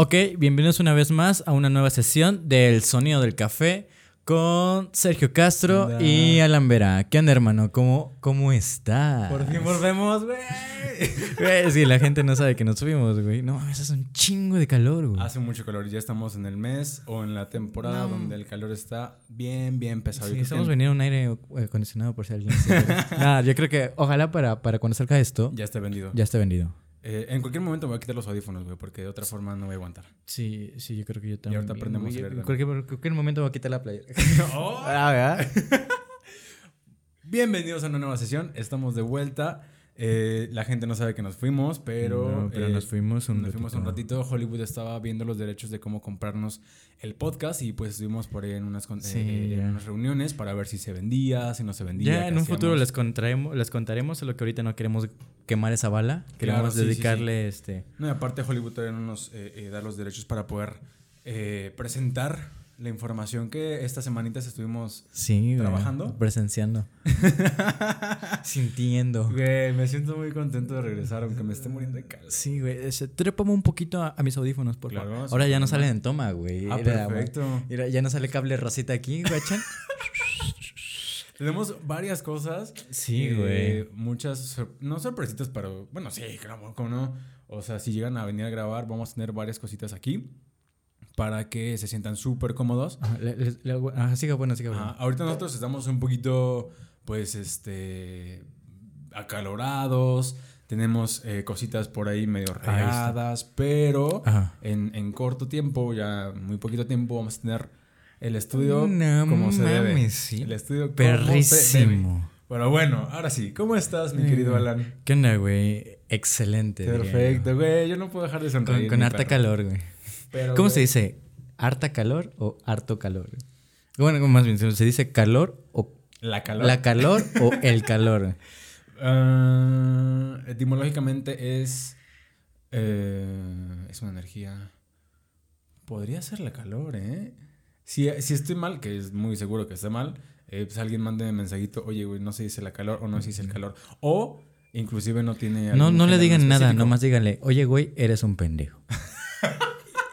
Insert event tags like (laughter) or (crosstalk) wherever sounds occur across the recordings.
Ok, bienvenidos una vez más a una nueva sesión del Sonido del Café con Sergio Castro Anda. y Alan Vera. ¿Qué onda, hermano? ¿Cómo, cómo estás? Por fin volvemos, güey. (laughs) Güey, sí, la gente no sabe que nos subimos, güey. No mames, es un chingo de calor, güey. Hace mucho calor, ya estamos en el mes o en la temporada No. donde el calor está bien, bien pesado. Sí, estamos vendiendo un aire acondicionado por si alguien se... (laughs) Nada, yo creo que ojalá para, para cuando salga esto Ya está vendido. ya esté vendido. Eh, en cualquier momento me voy a quitar los audífonos, güey, porque de otra forma no voy a aguantar. Sí, sí, yo creo que yo también. ahorita aprendemos a leer En cualquier, en cualquier momento voy a quitar la playera. Oh. (laughs) ah. (laughs) Bienvenidos a una nueva sesión, estamos de vuelta. Eh, la gente no sabe que nos fuimos, pero, No, pero eh, nos fuimos un nos fuimos un ratito. Hollywood estaba viendo los derechos de cómo comprarnos el podcast y pues estuvimos por ahí en unas, Sí, eh, en unas reuniones para ver si se vendía, si no se vendía. Ya en un futuro les contaremos, les contaremos, solo que ahorita no queremos quemar esa bala. Queremos sí, sí, sí. dedicarle este. No, y aparte Hollywood todavía no nos eh, da los derechos para poder presentar la información que estas semanitas estuvimos... Sí, güey, ¿Trabajando? Presenciando. (laughs) Sintiendo. Güey, me siento muy contento de regresar, aunque me esté muriendo de calor. Sí, güey. Trépame un poquito a, a mis audífonos, por favor. Ahora ya no salen en toma, güey. Ah, güey. perfecto. Ya no sale cable rosita aquí, guachan. (laughs) Tenemos varias cosas. Sí, eh, güey. muchas, sor- no sorpresitas, pero bueno, sí, claro, ¿cómo no? O sea, si llegan a venir a grabar, vamos a tener varias cositas aquí para que se sientan súper cómodos. Ajá, le- le- le- ajá, siga bueno, siga bueno. Ajá, ahorita nosotros estamos un poquito, pues, este, acalorados. Tenemos eh, cositas por ahí medio Ahí regadas, pero en, en corto tiempo, ya muy poquito tiempo, vamos a tener el estudio No como se debe. sí. El estudio. Perrísimo. Pero bueno, ahora sí, ¿cómo estás, mi querido Eh, Alan? ¿Qué onda, güey? Excelente. Perfecto, güey, yo no puedo dejar de sonreír. Con, harta perro. calor, güey. Pero, ¿Cómo güey, se dice? ¿Harta calor o harto calor? Bueno, más bien, ¿se dice calor o La calor. la calor o (laughs) el calor? Ah, etimológicamente es. eh, es una energía. Podría ser la calor, ¿eh? Si, si estoy mal, que es muy seguro que esté mal, eh, pues alguien mande un mensajito, oye, güey, no se dice la calor o no se dice el calor. O inclusive no tiene. No, no le digan nada, nomás díganle, oye, güey, eres un pendejo. (laughs)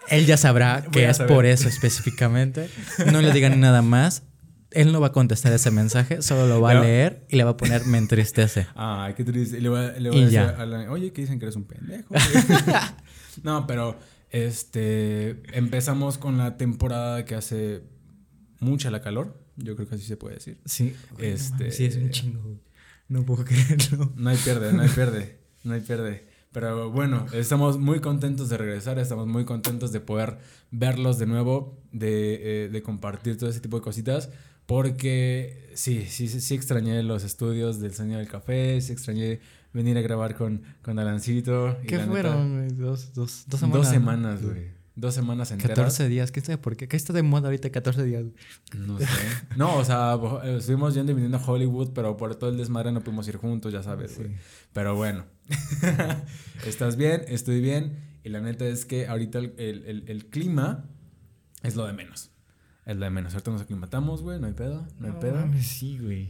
Él ya sabrá que es por eso específicamente. No le digan nada más. Él no va a contestar ese mensaje, solo lo va a leer y le va a poner me entristece. Ay, qué triste. Y le voy a, le voy a Y decir ya. a la- oye, que dicen que eres un pendejo. (laughs) no, pero este empezamos con la temporada que hace mucha la calor. Yo creo que así se puede decir. Sí, Este- sí, es un chingo. No puedo creerlo. No hay pierde, no hay pierde, no hay pierde. Pero bueno, estamos muy contentos de regresar, estamos muy contentos de poder verlos de nuevo, de, eh, de compartir todo ese tipo de cositas, porque sí, sí, sí, extrañé los estudios del Sonido del Café, sí extrañé venir a grabar con, con Alancito. ¿Qué fueron? güey? Dos, dos, dos semanas. Dos semanas, güey. Dos semanas enteras. 14 días, ¿qué sabe por qué? ¿Qué está de moda ahorita 14 días? No sé. No, o sea, estuvimos yendo y viniendo a Hollywood, pero por todo el desmadre no pudimos ir juntos, ya sabes, güey. Pero bueno. (laughs) Estás bien, estoy bien. Y la neta es que ahorita el, el- el- el clima es lo de menos. Es lo de menos. Ahorita nos aclimatamos, güey, no hay pedo, no hay pedo. mames, sí, güey.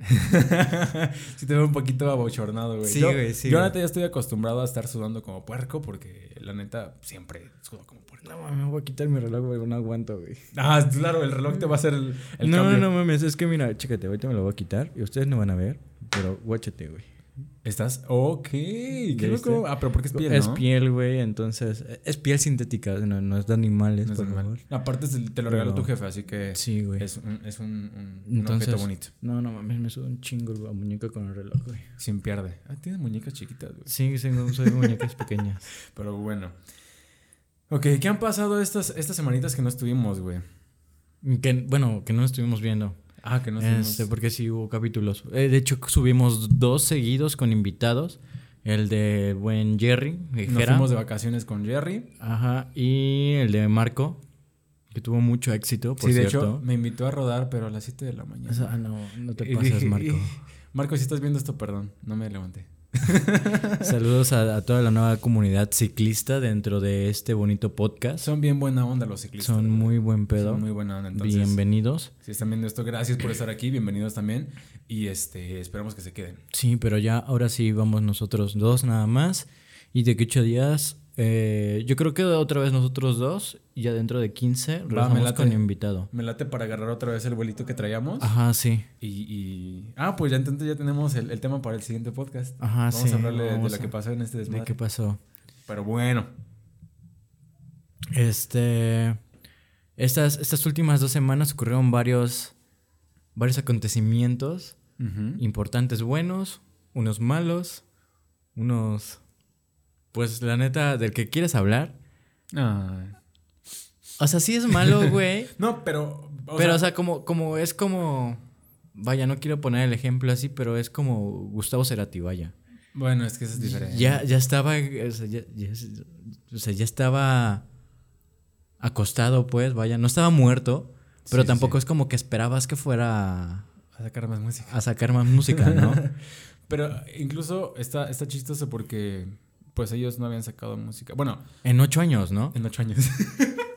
(laughs) sí te veo un poquito abochornado, güey. Sí, yo, güey, sí, Yo, neta, ya estoy acostumbrado a estar sudando como puerco porque la neta siempre sudo como puerco. No mames, me voy a quitar mi reloj, güey, no aguanto, güey. Ah, claro, el reloj te va a hacer el, el no, cambio. no mames, es que mira, chécate, ahorita me lo voy a quitar y ustedes no van a ver, pero guáchate, güey. ¿Estás? Ok. Qué ¿Ya loco. Ah, pero porque es piel, Es ¿no? piel, güey, entonces es piel sintética, no, no es de animales, No es por favor. Aparte te lo regaló tu jefe, así que Sí, güey. es un, es un, un- un Entonces, objeto bonito. No, no mames, me suda un chingo la muñeca con el reloj, güey. Sin pierde. Ah, tiene muñecas chiquitas, güey. Sí, sí, no, soy muñecas pequeñas. (laughs) Pero bueno. Ok, ¿qué han pasado estas, estas semanitas que no estuvimos, güey? Que, bueno, que no estuvimos viendo. Ah, que no estuvimos. Este, porque sí hubo capítulos. Eh, de hecho, subimos dos seguidos con invitados. El de buen Jerry, Nos Jera. fuimos de vacaciones con Jerry. Ajá. Y el de Marco, que tuvo mucho éxito, por sí, de cierto. hecho, me invitó a rodar, pero a las 7 de la mañana. Ah, no, no te (laughs) pases, Marco. (laughs) Marco, si estás viendo esto, perdón, no me levanté. (laughs) Saludos a, a toda la nueva comunidad ciclista dentro de este bonito podcast. Son bien buena onda los ciclistas. Son muy buen pedo. Son muy buena onda. Entonces, Bienvenidos. Si están viendo esto, gracias por estar aquí, bienvenidos también. Y este, esperamos que se queden. Sí, pero ya ahora sí vamos nosotros dos nada más. Y de que ocho días Eh, yo creo que otra vez nosotros dos, y ya dentro de 15, me regresamos late. con invitado. Me late para agarrar otra vez el vuelito que traíamos. Ajá, sí. Y, y- Ah, pues ya entonces ya tenemos el, el tema para el siguiente podcast. Ajá, Vamos sí. a hablarle de- vamos de lo que pasó en este ¿De desmadre. qué pasó? Pero bueno. Este. Estas, estas últimas dos semanas ocurrieron varios. varios acontecimientos importantes buenos, unos malos, unos. Pues la neta, del que quieres hablar. Ay. O sea, sí es malo, (laughs) güey. No, pero. o pero, sea, o sea, como, como es como. Vaya, no quiero poner el ejemplo así, pero es como Gustavo Cerati, vaya. Bueno, es que eso es diferente. Ya, ya estaba. O sea ya, ya- o sea, ya estaba acostado, pues, vaya. No estaba muerto, pero Sí, tampoco sí. es como que esperabas que fuera A sacar más música. a sacar más música, ¿no? (laughs) Pero incluso está, está chistoso porque. Pues ellos no habían sacado música. Bueno, En ocho años, ¿no? en ocho años.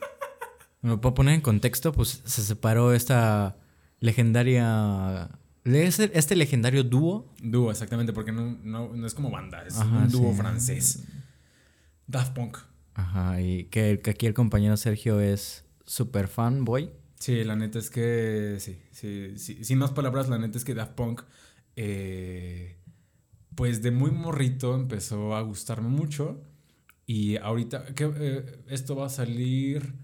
(laughs) Me puedo poner en contexto, pues se separó esta legendaria. Este, este legendario dúo. dúo, exactamente, porque no, no, no es como banda, es Ajá, un dúo sí. francés. Daft Punk. Ajá, y que, que aquí el compañero Sergio es super fanboy. Sí, la neta es que sí, sí, sí, sin más palabras, la neta es que Daft Punk, eh, pues de muy morrito empezó a gustarme mucho y ahorita, que eh, esto va a salir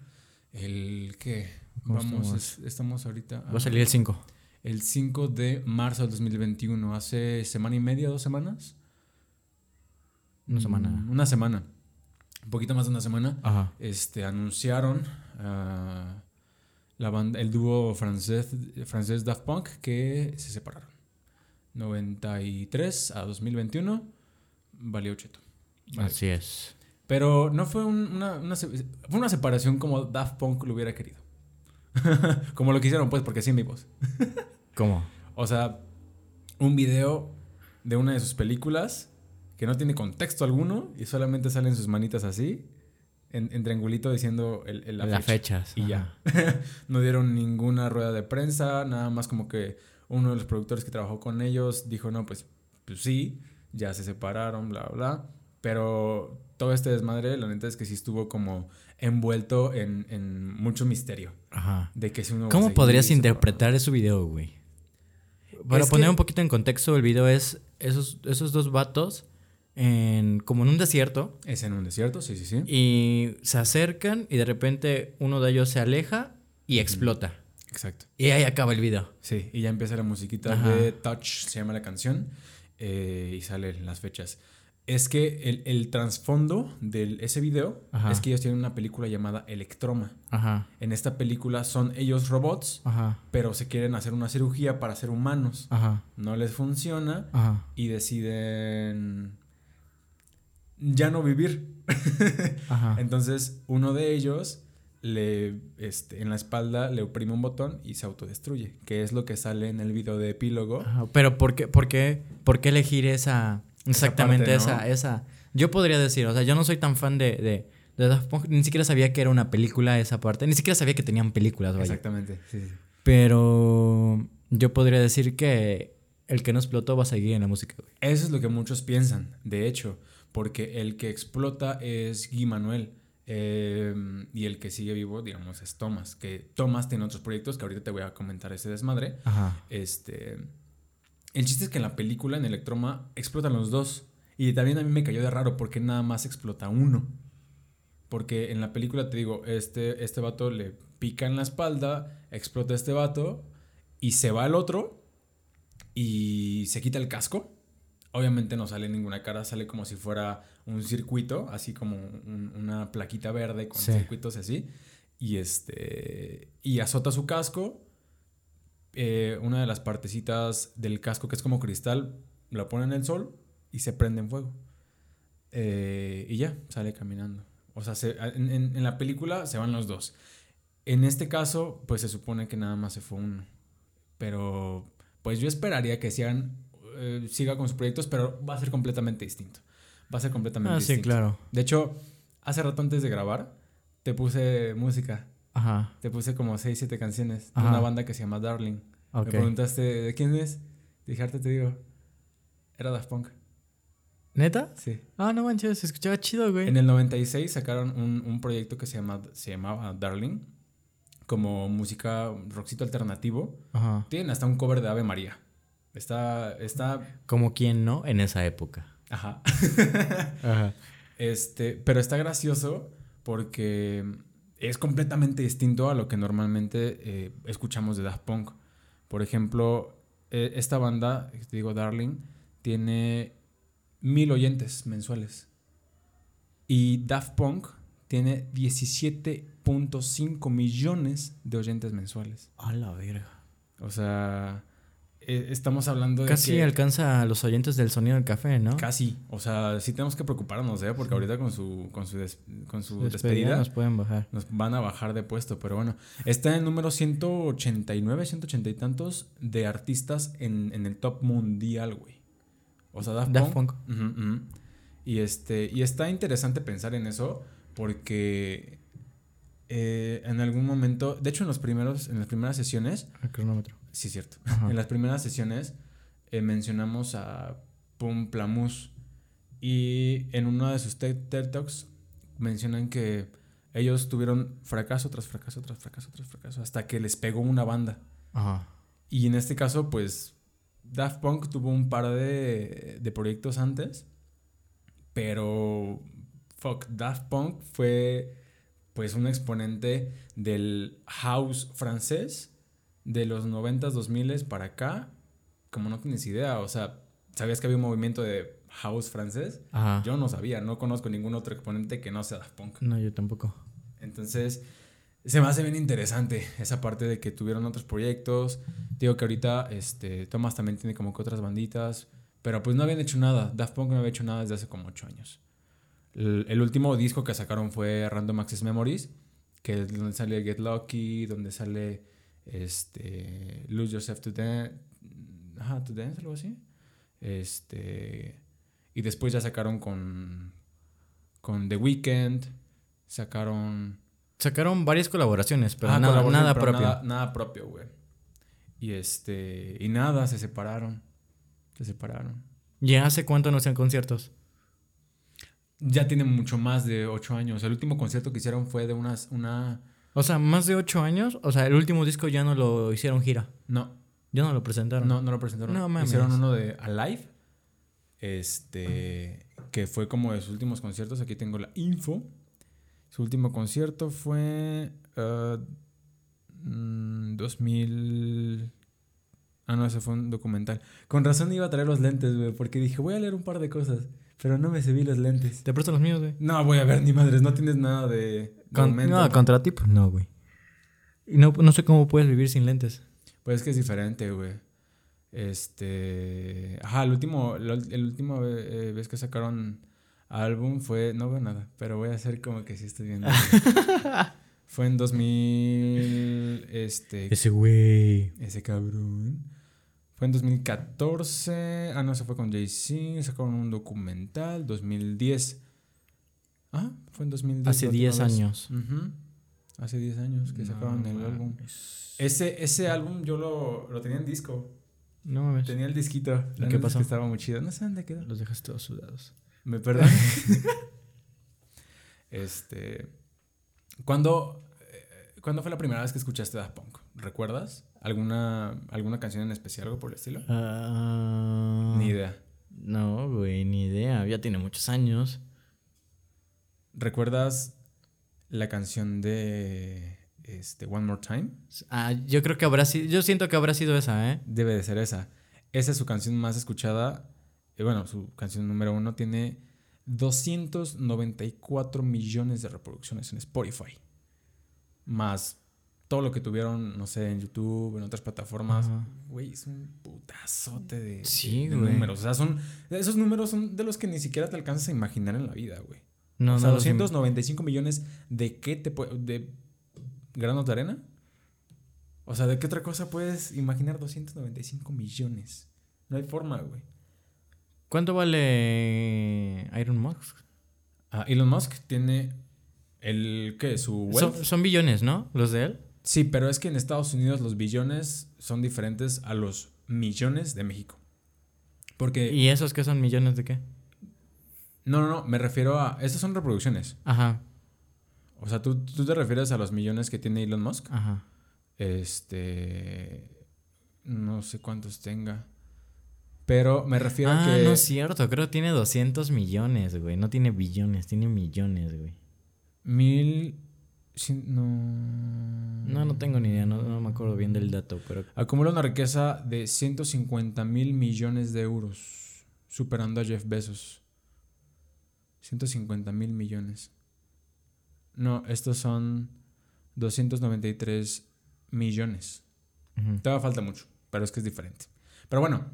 el, ¿qué? ¿Cómo Vamos, estamos? es- estamos ahorita... Va a salir el 5. El 5 de marzo del 2021, hace semana y media, dos semanas. Una semana. Mm, Una semana, un poquito más de una semana Ajá. este, anunciaron ah, la banda, el dúo francés, francés Daft Punk que se separaron. 93 a 2021 valió cheto. Vale. Así es. Pero no fue un- una, una fue una separación como Daft Punk lo hubiera querido. (laughs) como lo quisieron pues porque sí en vivos. (laughs) ¿Cómo? O sea, un video de una de sus películas que no tiene contexto alguno y solamente salen sus manitas así, en, en triangulito diciendo el, el- la Las fecha. fechas. Y ya. (laughs) no dieron ninguna rueda de prensa, nada más como que uno de los productores que trabajó con ellos dijo, no, pues, pues sí, ya se separaron, bla, bla. Pero todo este desmadre, la neta es que sí estuvo como envuelto en, en mucho misterio. Ajá. De que si uno ¿Cómo podrías interpretar ese video, güey? Para Es poner que- un poquito en contexto, el video es esos, esos dos vatos en, como en un desierto Es en un desierto, sí, sí, sí. y se acercan y de repente uno de ellos se aleja y explota. Exacto. Y ahí acaba el video. Sí, y ya empieza la musiquita Ajá. de Touch, se llama la canción, eh, y salen las fechas. Es que el, el trasfondo de ese video Ajá. es que ellos tienen una película llamada Electroma. Ajá, En esta película son ellos robots, ajá, pero se quieren hacer una cirugía para ser humanos. ajá, No les funciona ajá, y deciden ya no vivir. (laughs) ajá. Entonces uno de ellos le, este, en la espalda le oprime un botón y se autodestruye, que es lo que sale en el video de epílogo. Ajá, Pero ¿por qué, por qué, por qué elegir esa, exactamente parte, ¿no? esa, esa? Yo podría decir, o sea, yo no soy tan fan de, de, de Daft Punk, ni siquiera sabía que era una película esa parte, ni siquiera sabía que tenían películas, vaya. Exactamente. sí, sí. Pero yo podría decir que el que no explotó va a seguir en la música, güey. Eso es lo que muchos piensan, de hecho, porque el que explota es Guy Manuel. Eh, y el que sigue vivo, digamos, es Thomas. Que Thomas tiene otros proyectos que ahorita te voy a comentar ese desmadre. Ajá. Este. El chiste es que en la película, en Electroma, explotan los dos. Y también a mí me cayó de raro porque nada más explota uno. Porque en la película te digo, este, este vato le pica en la espalda, explota este vato y se va el otro y se quita el casco. Obviamente no sale ninguna cara, sale como si fuera un circuito, así como un- una plaquita verde con Sí. circuitos así. Y este. Y azota su casco. eh, una de las partecitas del casco que es como cristal, la pone en el sol y se prende en fuego. Eh, y ya, sale caminando. O sea, se- en, en- en la película se van los dos. En este caso, pues se supone que nada más se fue uno. Pero, pues yo esperaría que sigan, eh, siga con sus proyectos, pero va a ser completamente distinto. Va a ser completamente Ah, sí, claro. De hecho, hace rato antes de grabar, te puse música. Ajá. Te puse como 6, 7 canciones de una banda que se llama Darling. Ok. Me preguntaste, ¿de quién es? Dije, ahorita te digo. Era Daft Punk. ¿Neta? Sí. Ah, no manches, se escuchaba chido, güey. En el 96 sacaron un, un proyecto que se, llama, se llamaba Darling, como música rockcito alternativo. Ajá. Tienen hasta un cover de Ave María. Está, está, Como quien no en esa época. Ajá. (laughs) Ajá. Este, pero está gracioso porque es completamente distinto a lo que normalmente eh, escuchamos de Daft Punk. Por ejemplo, eh, esta banda, te digo Darling, tiene mil oyentes mensuales. Y Daft Punk tiene 17.5 millones de oyentes mensuales. A la verga. O sea, eh, estamos hablando de Casi que- alcanza a los oyentes del sonido del café, ¿no? Casi. O sea, sí tenemos que preocuparnos, ¿eh? Porque ahorita con su, con su, des- con su despedida, nos pueden bajar. nos van a bajar de puesto. Pero bueno, está en el número 189, 180 y tantos de artistas en, en el top mundial, güey. O sea, Daft, Daft Punk. Punk. Y, este, y está interesante pensar en eso porque eh, en algún momento, de hecho en, los primeros, en las primeras sesiones, El cronómetro. Sí, cierto. Ajá. En las primeras sesiones eh, mencionamos a Pum Plamus y en uno de sus TED, TED Talks mencionan que ellos tuvieron fracaso tras fracaso tras fracaso tras fracaso hasta que les pegó una banda. Ajá. Y en este caso, pues Daft Punk tuvo un par de, de proyectos antes, pero fuck, Daft Punk fue pues un exponente del house francés de los 90s, 2000 para acá, como no tienes idea, o sea, ¿sabías que había un movimiento de house francés? Ajá. Yo no sabía, no conozco ningún otro exponente que no sea Daft Punk. No, yo tampoco. Entonces, se me hace bien interesante esa parte de que tuvieron otros proyectos. Digo que ahorita este, Thomas también tiene como que otras banditas, pero pues no habían hecho nada. Daft Punk no había hecho nada desde hace como ocho años. El, el último disco que sacaron fue Random Access Memories, que es donde sale Get Lucky, donde sale este, Lose Yourself to Dance, ajá, to Dance, algo así. Este, y después ya sacaron con, con The Weeknd, sacaron... Sacaron varias colaboraciones, pero Ajá, nada, colaboración, nada pero propio. Nada, nada propio, güey. Y este, y nada, se separaron. Se separaron. ¿Y hace cuánto no hacían conciertos? Ya tienen mucho más de ocho años. El último concierto que hicieron fue de unas, una... O sea, más de ocho años. O sea, el último disco ya no lo hicieron gira. No, Ya no lo presentaron. no, no lo presentaron. No mames. Hicieron uno de Alive. Este, que fue como de sus últimos conciertos. Aquí tengo la info. Su último concierto fue... mm, 2000... Ah, no, ese fue un documental. Con razón iba a traer los lentes, güey, porque dije, voy a leer un par de cosas, pero no me vi los lentes. Te presto los míos, güey. No, voy a ver, ni madres, no tienes nada de... Con- no, contra ti, pues no, güey. Y no, no sé cómo puedes vivir sin lentes. Pues es que es diferente, güey. Este... Ajá, el último, la el último eh, vez que sacaron álbum fue... No veo nada, pero voy a hacer como que sí estoy viendo. (laughs) fue en 2000... Este... Ese güey. Ese cabrón. Fue en 2014. Ah, no, se fue con Jay-Z. Sacaron un documental. 2010. Ah, fue en 2010. Hace la última 10 vez. años. Ujú. Hace 10 años que sacaron No el álbum. mames. Ese, ese álbum yo lo, lo tenía en disco. No mames. Tenía el disquito. La qué pasó? que estaba muy chido. No sé dónde quedó. Los dejas todos sudados. ¿Me perdonas? (laughs) (laughs) este. ¿Cuándo, eh, ¿Cuándo fue la primera vez que escuchaste Daft Punk? ¿Recuerdas? ¿Alguna, ¿Alguna canción en especial, algo por el estilo? Ah, Ni idea. No, güey, ni idea. Ya tiene muchos años. ¿Recuerdas la canción de este, One More Time? Ah, yo creo que habrá sido. Yo siento que habrá sido esa, ¿eh? Debe de ser esa. Esa es su canción más escuchada. eh, bueno, su canción número uno tiene 294 millones de reproducciones en Spotify. Más todo lo que tuvieron, no sé, en YouTube, en otras plataformas. Güey, es un putazote de, Sí, de güey. números. O sea, son, esos números son de los que ni siquiera te alcanzas a imaginar en la vida, güey. No, o sea, no. los im- 295 millones de qué te de granos de arena. O sea, ¿de qué otra cosa puedes imaginar 295 millones? No hay forma, güey. ¿Cuánto vale Iron Musk? Ah, Elon Musk tiene el. ¿Qué? Su Son, wealth. son billones, ¿no? Los de él. Sí, pero es que en Estados Unidos los billones son diferentes a los millones de México. Porque ¿Y esos qué son millones de qué? No, no, no, me refiero a... Estas son reproducciones. Ajá. O sea, ¿tú, tú te refieres a los millones que tiene Elon Musk. Ajá. Este... No sé cuántos tenga. Pero me refiero ah, a que... no es cierto. Creo que tiene 200 millones, güey. No tiene billones, tiene millones, güey. Mil... No... No, no tengo ni idea. No, no me acuerdo bien del dato, pero... Acumula una riqueza de 150 mil millones de euros. Superando a Jeff Bezos. 150 mil millones. No, estos son 293 millones. Ujú. Todavía falta mucho, pero es que es diferente. Pero bueno,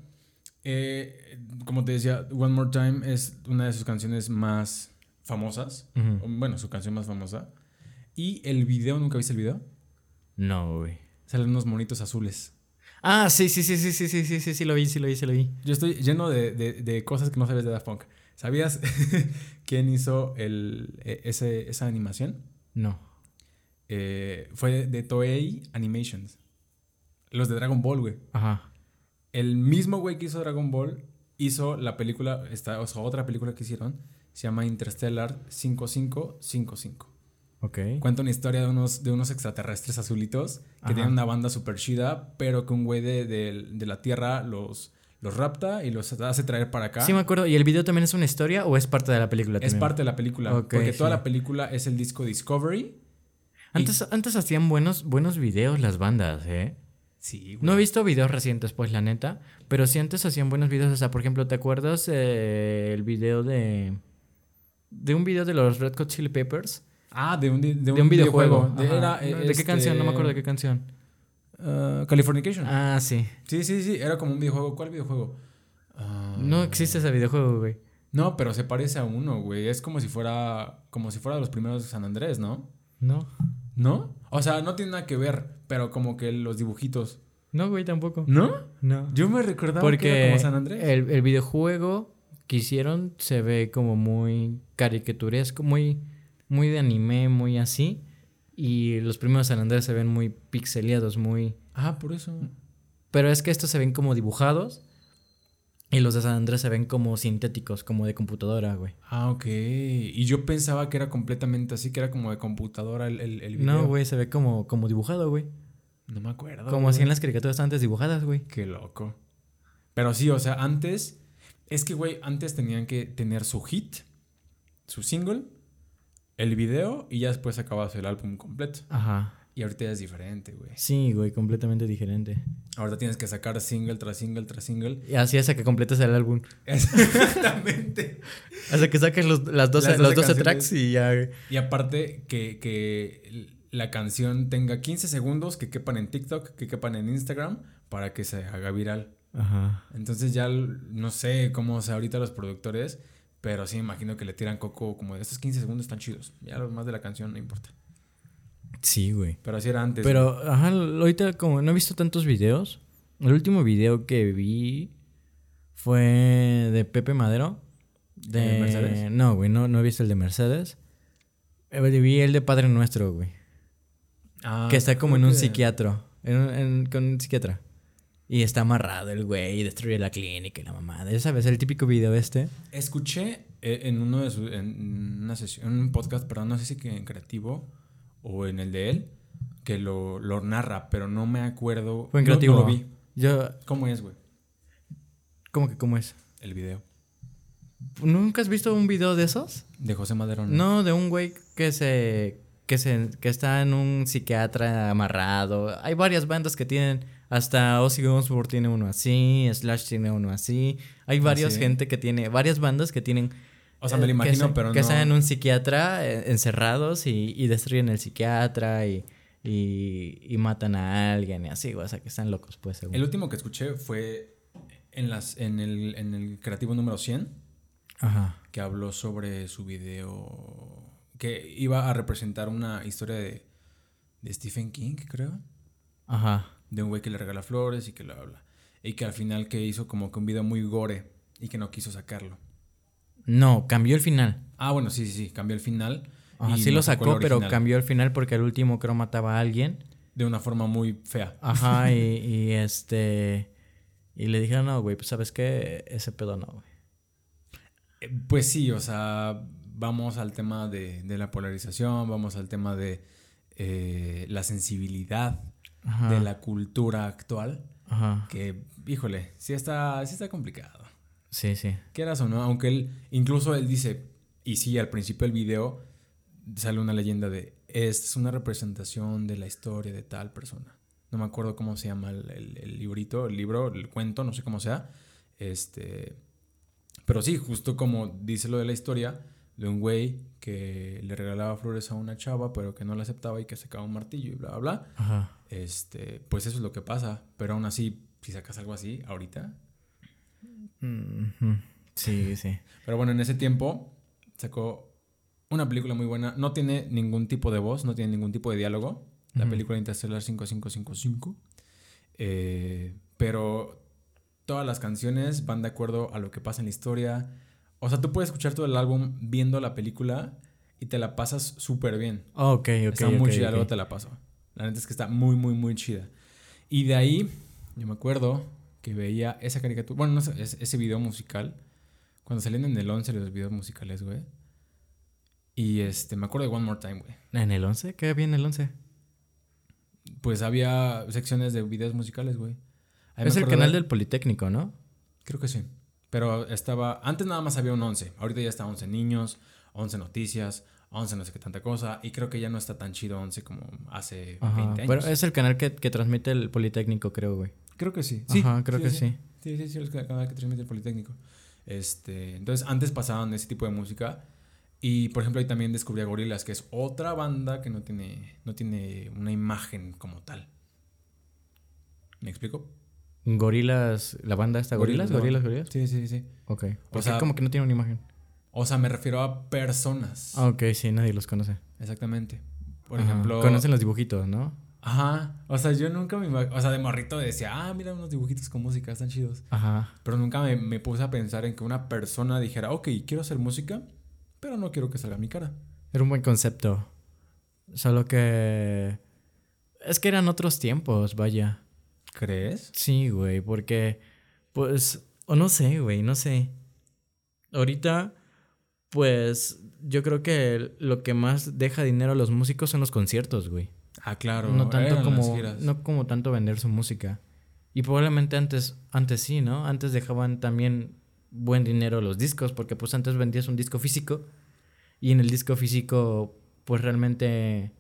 eh, como te decía, One More Time es una de sus canciones más famosas. Bueno, su canción más famosa. Y el video, ¿nunca viste el video? No, güey. Salen unos monitos azules. Ah, sí, sí, sí, sí, sí, sí, sí, sí, sí, lo vi, sí lo vi, sí lo vi. Yo estoy lleno de, de- de cosas que no sabes de Daft Punk. ¿Sabías (laughs) quién hizo el, e- ese, esa animación? No. Eh, fue de Toei Animations. Los de Dragon Ball, güey. Ajá. El mismo güey que hizo Dragon Ball hizo la película, esta, o sea, otra película que hicieron, se llama Interstellar 5555. Ok. Cuenta una historia de unos, de unos extraterrestres azulitos que Ajá. tienen una banda super chida, pero que un güey de, de- de la Tierra los, los rapta y los hace traer para acá. Sí, me acuerdo. ¿Y el video también es una historia o es parte de la película? es también? parte de la película. Porque toda la película es el disco Discovery. Antes, antes hacían buenos, buenos videos las bandas, ¿eh? Sí, No he visto videos recientes, pues, la neta. Pero sí antes hacían buenos videos. O sea, por ejemplo, ¿te acuerdas eh, el video de... De un video de los Red Hot Chili Peppers? Ah, de un, de un, De un videojuego. De, era, ¿De este, qué canción? No me acuerdo de qué canción. uh, Californication. Ah, sí. Sí, sí, sí. Era como un videojuego. ¿Cuál videojuego? Ah, No existe ese videojuego, güey. No, pero se parece a uno, güey. Es como si fuera. Como si fuera de los primeros de San Andrés, ¿no? No. ¿No? O sea, no tiene nada que ver, pero como que los dibujitos. No, güey, tampoco. ¿No? No. Yo me recordaba que Porque era como San Andrés. el, el videojuego que hicieron se ve como muy caricaturesco, muy, muy de anime, muy así. Y los primeros San Andrés se ven muy pixeleados, muy... Ah, por eso. Pero es que estos se ven como dibujados. Y los de San Andrés se ven como sintéticos, como de computadora, güey. Ah, ok. Y yo pensaba que era completamente así, que era como de computadora el, el, el video. No, güey, se ve como, como dibujado, güey. No me acuerdo. Como así en las caricaturas antes dibujadas, güey. Qué loco. Pero sí, o sea, antes. Es que, güey, antes tenían que tener su hit, su single, el video y ya después acabas el álbum completo. Ajá. Y ahorita ya es diferente, güey. Sí, güey, completamente diferente. Ahorita tienes que sacar single tras single tras single. Y así hasta que completes el álbum. Exactamente. (laughs) Hasta que saques los, las 12, Las 12 los 12 canciones. tracks y ya, güey. y aparte, que, que la canción tenga 15 segundos que quepan en TikTok, que quepan en Instagram, para que se haga viral. Ajá. Entonces ya no sé cómo sea ahorita los productores, pero sí imagino que le tiran coco como de estos 15 segundos están chidos. Ya lo más de la canción no importa. Sí, güey. Pero así era antes. Pero, ajá, ahorita como no he visto tantos videos. El último video que vi fue de Pepe Madero. De, ¿El de Mercedes? No, güey, no, no he visto el de Mercedes. Eh, Vi el de Padre Nuestro, güey. Ah, que está como en un psiquiatra. En en- con un psiquiatra. Y está amarrado el güey y destruye la clínica y la mamada. Ya sabes, el típico video este. Escuché eh, en uno de sus. En una sesión. En un podcast, perdón, no sé si que en creativo o en el de él, que lo, lo narra, pero no me acuerdo. Fue en no- creativo. No, lo vi. Yo, ¿Cómo es, güey? ¿cómo que cómo es? El video. ¿Nunca has visto un video de esos? De José Madero. No, de un güey que se, que se que está en un psiquiatra amarrado. Hay varias bandas que tienen hasta Ozzy Osbourne tiene uno así, Slash tiene uno así. Hay varias sí? gente que tiene varias bandas que tienen O sea, me lo eh, que imagino, pero que no. están en un psiquiatra eh, encerrados y, y destruyen el psiquiatra y, y, y matan a alguien y así, o sea, que están locos, pues, según. El último que escuché fue en, las, en, el, en el creativo número 100. Ajá. que habló sobre su video que iba a representar una historia de, de Stephen King, creo, Ajá. de un güey que le regala flores y que lo habla. Y que al final que hizo como que un video muy gore y que no quiso sacarlo. No, cambió el final. Ah, bueno, sí, sí, sí, cambió el final. Ajá, y sí no lo sacó pero cambió el final porque al último creo mataba a alguien. De una forma muy fea. Ajá, (laughs) y, y este. Y le dijeron, no, güey, pues sabes qué, ese pedo no, güey. Eh, Pues sí, o sea, vamos al tema de, de la polarización, vamos al tema de eh, la sensibilidad Ajá. de la cultura actual, Ajá. que, híjole, sí está, sí está complicado. Sí, sí. Quieras o no, aunque él, incluso él dice, y sí, al principio del video sale una leyenda de, es una representación de la historia de tal persona. No me acuerdo cómo se llama el, el- el librito, el libro, el cuento, no sé cómo sea. Este, pero sí, justo como dice lo de la historia de un güey que le regalaba flores a una chava, pero que no la aceptaba y que sacaba un martillo y bla, bla, bla. Ajá. Este, pues eso es lo que pasa. Pero aún así, si sacas algo así ahorita. Ujú. Sí, sí. Pero bueno, en ese tiempo sacó una película muy buena. No tiene ningún tipo de voz, no tiene ningún tipo de diálogo. La Ujú. película Interstellar 5555. Eh, pero todas las canciones van de acuerdo a lo que pasa en la historia. O sea, tú puedes escuchar todo el álbum viendo la película y te la pasas súper bien. Ok, ok. está muy te la paso. La neta es que está muy, muy, muy chida. Y de ahí, yo me acuerdo que veía esa caricatura, bueno, no sé, ese, video musical, cuando salían en el 11 los videos musicales, güey. Y este, me acuerdo de One More Time, güey. ¿En el 11? ¿Qué había en el 11? Pues había secciones de videos musicales, güey. Ahí Es el canal de- del Politécnico, ¿no? Creo que sí. Pero estaba. Antes nada más había un 11. Ahorita ya está 11 niños, 11 noticias, 11 no sé qué tanta cosa. Y creo que ya no está tan chido 11 como hace Ajá. 20 años. Pero es el canal que, que transmite el Politécnico, creo, güey. Creo que sí. Ajá, creo que sí. Sí, sí, sí, el canal que transmite el Politécnico. Este, entonces, antes pasaban ese tipo de música. Y, por ejemplo, ahí también descubrí a Gorillaz, que es otra banda que no tiene, no tiene una imagen como tal. ¿Me explico? Gorilas, la banda esta, Gorilas, la Gorilas. Gorilas. Sí, sí, sí. Ok. Porque sea- como que no tiene una imagen. O sea, me refiero a personas. Ah, ok, sí, nadie los conoce. Exactamente. Por Ajá. ejemplo. Conocen los dibujitos, ¿no? Ajá. O sea, yo nunca me O sea, de morrito decía, ah, mira unos dibujitos con música, están chidos. Ajá. Pero nunca me, me puse a pensar en que una persona dijera, ok, quiero hacer música, pero no quiero que salga mi cara. Era un buen concepto. Solo que... Es que eran otros tiempos, vaya. ¿Crees? Sí, güey, porque... Pues... O no sé, güey, no sé. Ahorita... Pues... Yo creo que lo que más deja dinero a los músicos son los conciertos, güey. Ah, claro. no tanto como... No como tanto vender su música. Y probablemente antes... Antes sí, ¿no? Antes dejaban también buen dinero los discos, porque pues antes vendías un disco físico. Y en el disco físico, pues realmente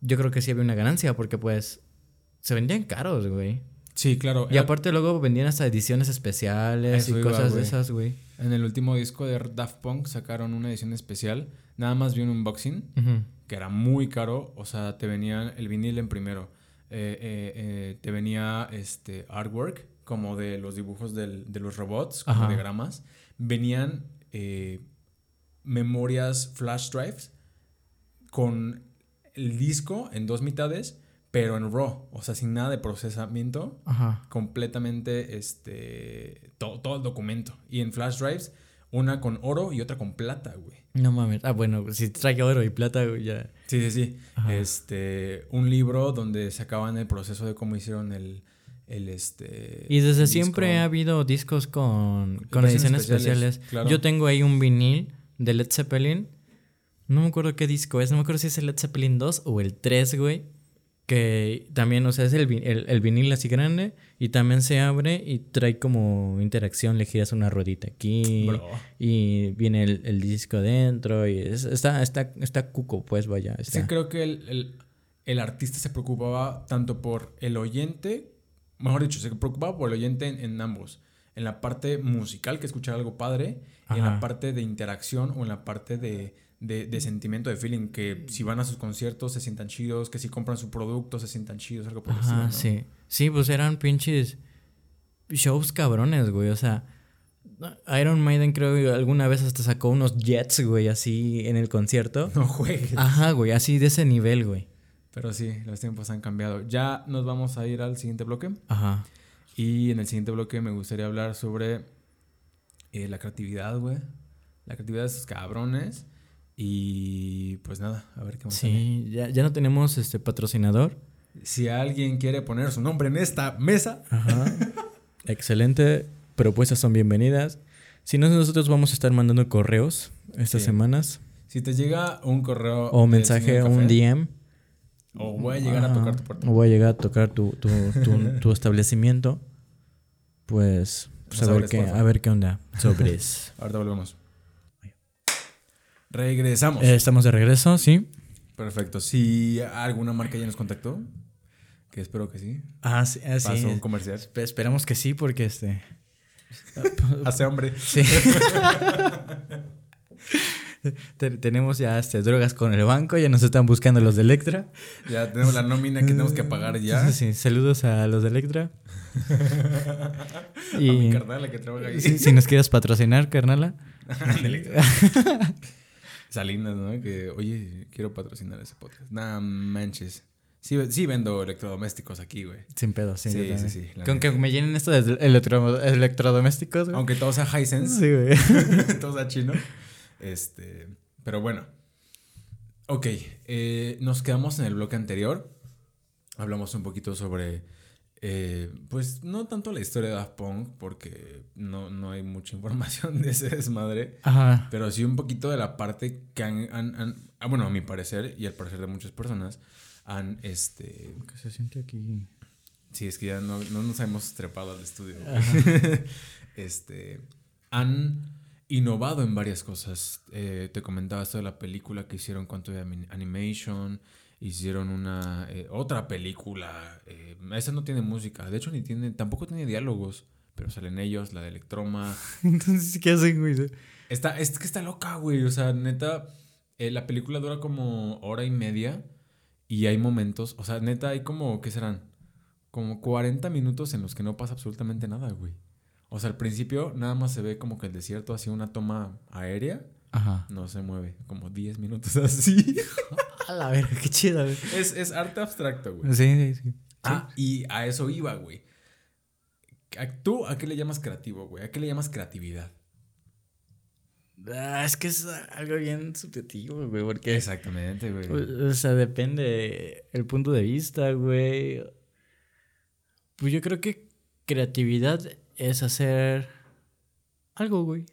yo creo que sí había una ganancia porque pues se vendían caros, güey. Sí, claro. Y Era- aparte luego vendían hasta ediciones especiales Eso y iba, cosas de esas, güey. En el último disco de Daft Punk sacaron una edición especial. Nada más vi un unboxing que era muy caro. O sea, te venía el vinil en primero. Eh, eh, eh, te venía este artwork, como de los dibujos del- de los robots, como Ajá. diagramas. Venían memorias flash drives con el disco en dos mitades, pero en RAW. O sea, sin nada de procesamiento Ajá. completamente este to- todo el documento y en flash drives una con oro y otra con plata, güey. No mames. Ah, bueno, si trae oro y plata, güey, ya. Sí, sí, sí. Ajá. Este un libro donde sacaban el proceso de cómo hicieron el el este Y desde siempre ha habido discos con, con ediciones especiales, especiales. claro. Yo tengo ahí un vinil de Led Zeppelin. No me acuerdo qué disco es. No me acuerdo si es el Led Zeppelin 2 o el 3, güey. Que también, o sea, es el, el, el vinil así grande. Y también se abre y trae como interacción. Le giras una ruedita aquí. Bro. Y viene el, el disco dentro. Y es- está, está, está cuco, pues vaya. Está. que creo que el, el- el artista se preocupaba tanto por el oyente, mejor dicho, se preocupaba por el oyente en, en ambos. En la parte musical, que escuchar algo padre, y en la parte de interacción o en la parte de, de- de sentimiento, de feeling, que si van a sus conciertos se sientan chidos, que si compran su producto se sientan chidos, algo por el estilo, Ajá, ¿no? sí. Sí, pues eran pinches shows cabrones, güey. O sea, Iron Maiden creo que alguna vez hasta sacó unos jets, güey, así en el concierto. (laughs) No juegues. Ajá, güey, así de ese nivel, güey. Pero sí, los tiempos han cambiado. Ya nos vamos a ir al siguiente bloque. Ajá. Y en el siguiente bloque me gustaría hablar sobre eh, la creatividad, güey. La creatividad de esos cabrones. Y pues nada, a ver qué más. Sí, ya, ya no tenemos este patrocinador. Si alguien quiere poner su nombre en esta mesa, Ajá. (laughs) Excelente. Propuestas son bienvenidas. Si no, nosotros vamos a estar mandando correos estas Sí. semanas. Si te llega un correo. O mensaje, o un Café, DM. O voy a llegar a tocar tu puerta. O voy a llegar a tocar tu, tu, tu, tu (laughs) establecimiento. Pues, pues a, ver qué, a ver qué onda. (laughs) Sobres. Ahorita volvemos. Regresamos. Eh, estamos de regreso, sí. Perfecto. Si alguna marca ya nos contactó, que espero que sí. Ah, sí. ah, sí. Pasó un comercial. Espe- Esperamos que sí, porque este. (laughs) Hace hambre. Sí. (laughs) Te- tenemos ya este, drogas con el banco, ya nos están buscando los de Electra. Ya tenemos la nómina que tenemos que pagar ya. Sí, sí, saludos a los de Electra. (laughs) A mi y carnal que trabaja ahí. si, si nos quieres patrocinar, carnala. Salinas, ¿no? Que, oye, quiero patrocinar ese podcast. Nah, manches. Sí, sí vendo electrodomésticos aquí, güey. Sin pedo, sí. Sí, sí, sí, Con que me llenen esto de electro- electrodomésticos, güey. Aunque todo sea Hisense, Sí, güey. (laughs) todo sea chino. Este, pero bueno. Ok, eh, nos quedamos en el bloque anterior. Hablamos un poquito sobre, eh, pues no tanto la historia de Daft Punk, porque no, no hay mucha (laughs) información de ese desmadre. Ajá. Pero sí un poquito de la parte que han, han- han- ah, bueno, a mi parecer y al parecer de muchas personas, han, este, Que se siente aquí. sí, es que ya no, no nos hemos trepado al estudio. (laughs) Este, han innovado en varias cosas. Eh, te comentaba esto de la película que hicieron cuanto de anim- animation, hicieron una, eh, otra película, eh, esa no tiene música, de hecho ni tiene, tampoco tiene diálogos, pero salen ellos, la de Electroma, (laughs) Entonces, ¿qué hacen, güey? Está, es que está loca, güey. O sea, neta, eh, la película dura como hora y media y hay momentos, o sea, neta, hay como, ¿qué serán? Como 40 minutos en los que no pasa absolutamente nada, güey. O sea, al principio nada más se ve como que el desierto hacía una toma aérea, Ajá. no se mueve, como 10 minutos (laughs) así. (laughs) A la verga, qué chido, güey. es, es arte abstracto, güey. Sí, sí, sí. Ah, y a eso iba, güey. ¿A- ¿Tú a qué le llamas creativo, güey? ¿A qué le llamas creatividad? Ah, es que es algo bien subjetivo, güey, porque... Exactamente, güey. O o sea, depende el punto de vista, güey. Pues yo creo que creatividad es hacer algo, güey.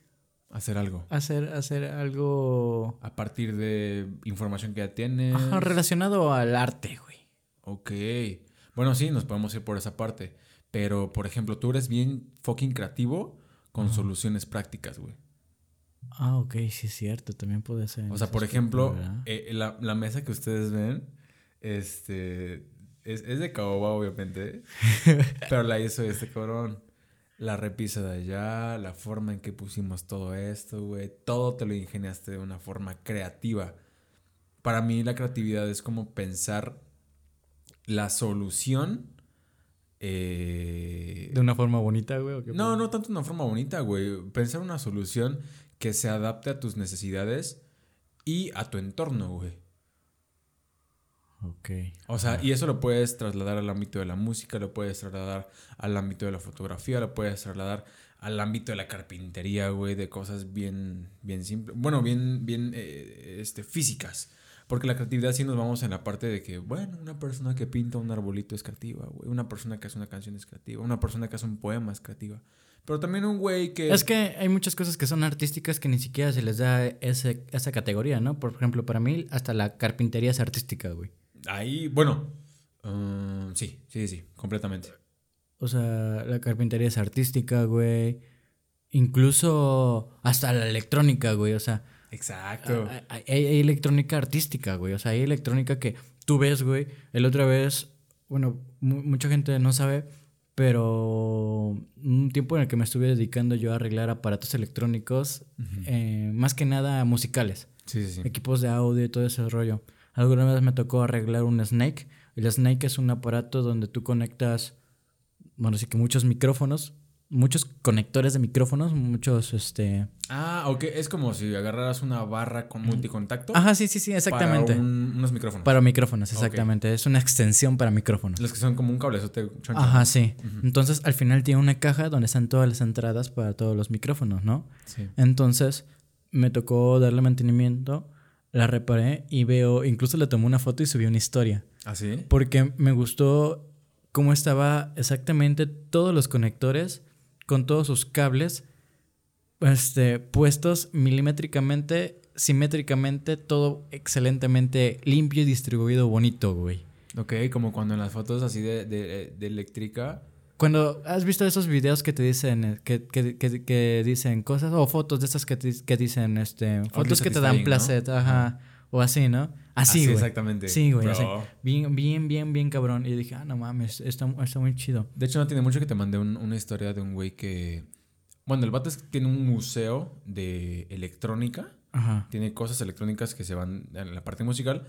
Hacer algo. Hacer, hacer algo A partir de información que ya tienes. ajá, relacionado al arte, güey. Ok. Bueno, sí, nos podemos ir por esa parte. Pero, por ejemplo, tú eres bien fucking creativo con soluciones prácticas, güey. Ah, ok, sí es cierto, también puede ser. O sea, por ejemplo, ¿verdad? eh, la, la mesa que ustedes ven, este, es, es de caoba, obviamente. (laughs) pero la hizo este cabrón. La repisa de allá, la forma en que pusimos todo esto, güey. Todo te lo ingeniaste de una forma creativa. Para mí la creatividad es como pensar la solución. eh, De una forma bonita, güey. ¿o qué no, no tanto de una forma bonita, güey. Pensar una solución que se adapte a tus necesidades y a tu entorno, güey. Ok. O sea, y eso lo puedes trasladar al ámbito de la música, lo puedes trasladar al ámbito de la fotografía, lo puedes trasladar al ámbito de la carpintería, güey, de cosas bien, bien simples. Bueno, bien, bien, eh, este, físicas. Porque la creatividad sí nos vamos en la parte de que, bueno, una persona que pinta un arbolito es creativa, güey. Una persona que hace una canción es creativa. Una persona que hace un poema es creativa. Pero también un güey que... Es que hay muchas cosas que son artísticas que ni siquiera se les da ese, esa categoría, ¿no? Por ejemplo, para mí, hasta la carpintería es artística, güey. Ahí, bueno, um, sí, sí, sí, completamente. O sea, la carpintería es artística, güey. Incluso hasta la electrónica, güey. O sea, Exacto. hay, hay- hay electrónica artística, güey. O sea, hay electrónica que tú ves, güey. El otra vez, bueno, mu- mucha gente no sabe, pero un tiempo en el que me estuve dedicando yo a arreglar aparatos electrónicos, eh, más que nada musicales. Sí, sí, sí. equipos de audio y todo ese rollo. Alguna vez me tocó arreglar un Snake. El Snake es un aparato donde tú conectas, bueno, sí que muchos micrófonos, muchos conectores de micrófonos, muchos, este... Ah, ok. Es como si agarraras una barra con multicontacto. Ajá, sí, sí, sí, exactamente. Para Para, un- unos micrófonos. micrófonos, exactamente. Es una extensión para micrófonos. Los que son como un cablezote choncho. Ajá, sí. Entonces, al final tiene una caja donde están todas las entradas para todos los micrófonos, ¿no? Sí. Entonces, me tocó darle mantenimiento, la reparé y veo, incluso le tomé una foto y subí una historia. ¿Ah, sí? Porque me gustó cómo estaba exactamente todos los conectores con todos sus cables este, puestos milimétricamente, simétricamente, todo excelentemente limpio y distribuido bonito, güey. Ok, como cuando en las fotos así de, de, de eléctrica cuando has visto esos videos que te dicen, eh, que, que, que, dicen cosas, o fotos de estas que, que dicen, este, fotos que te dan placer, ajá, o así, ¿no? Así, güey. exactamente. Sí, güey, así. Bien, bien, bien, bien cabrón. Y dije, ah, no mames, está, está muy chido. De hecho, no tiene mucho que te mandé una historia de un güey que... Bueno, el vato tiene un museo de electrónica. Ajá. Tiene cosas electrónicas que se van en la parte musical.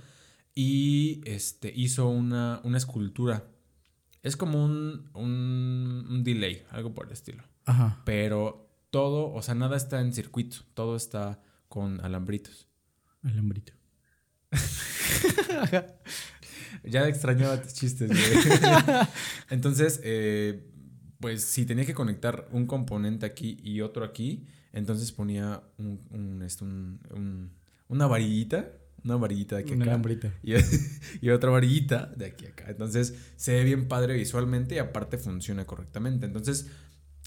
Y este, hizo una, una escultura es como un, un, delay, algo por el estilo. Ajá. Pero todo, o sea, nada está en circuito, todo está con alambritos. Alambrito. (laughs) ya extrañaba tus chistes, (laughs) Entonces, eh, pues si tenía que conectar un componente aquí y otro aquí, entonces ponía un, un, este, una varillita una varillita de aquí a acá. Y, (laughs) y, otra varillita de aquí acá. Entonces se ve bien padre visualmente y aparte funciona correctamente. Entonces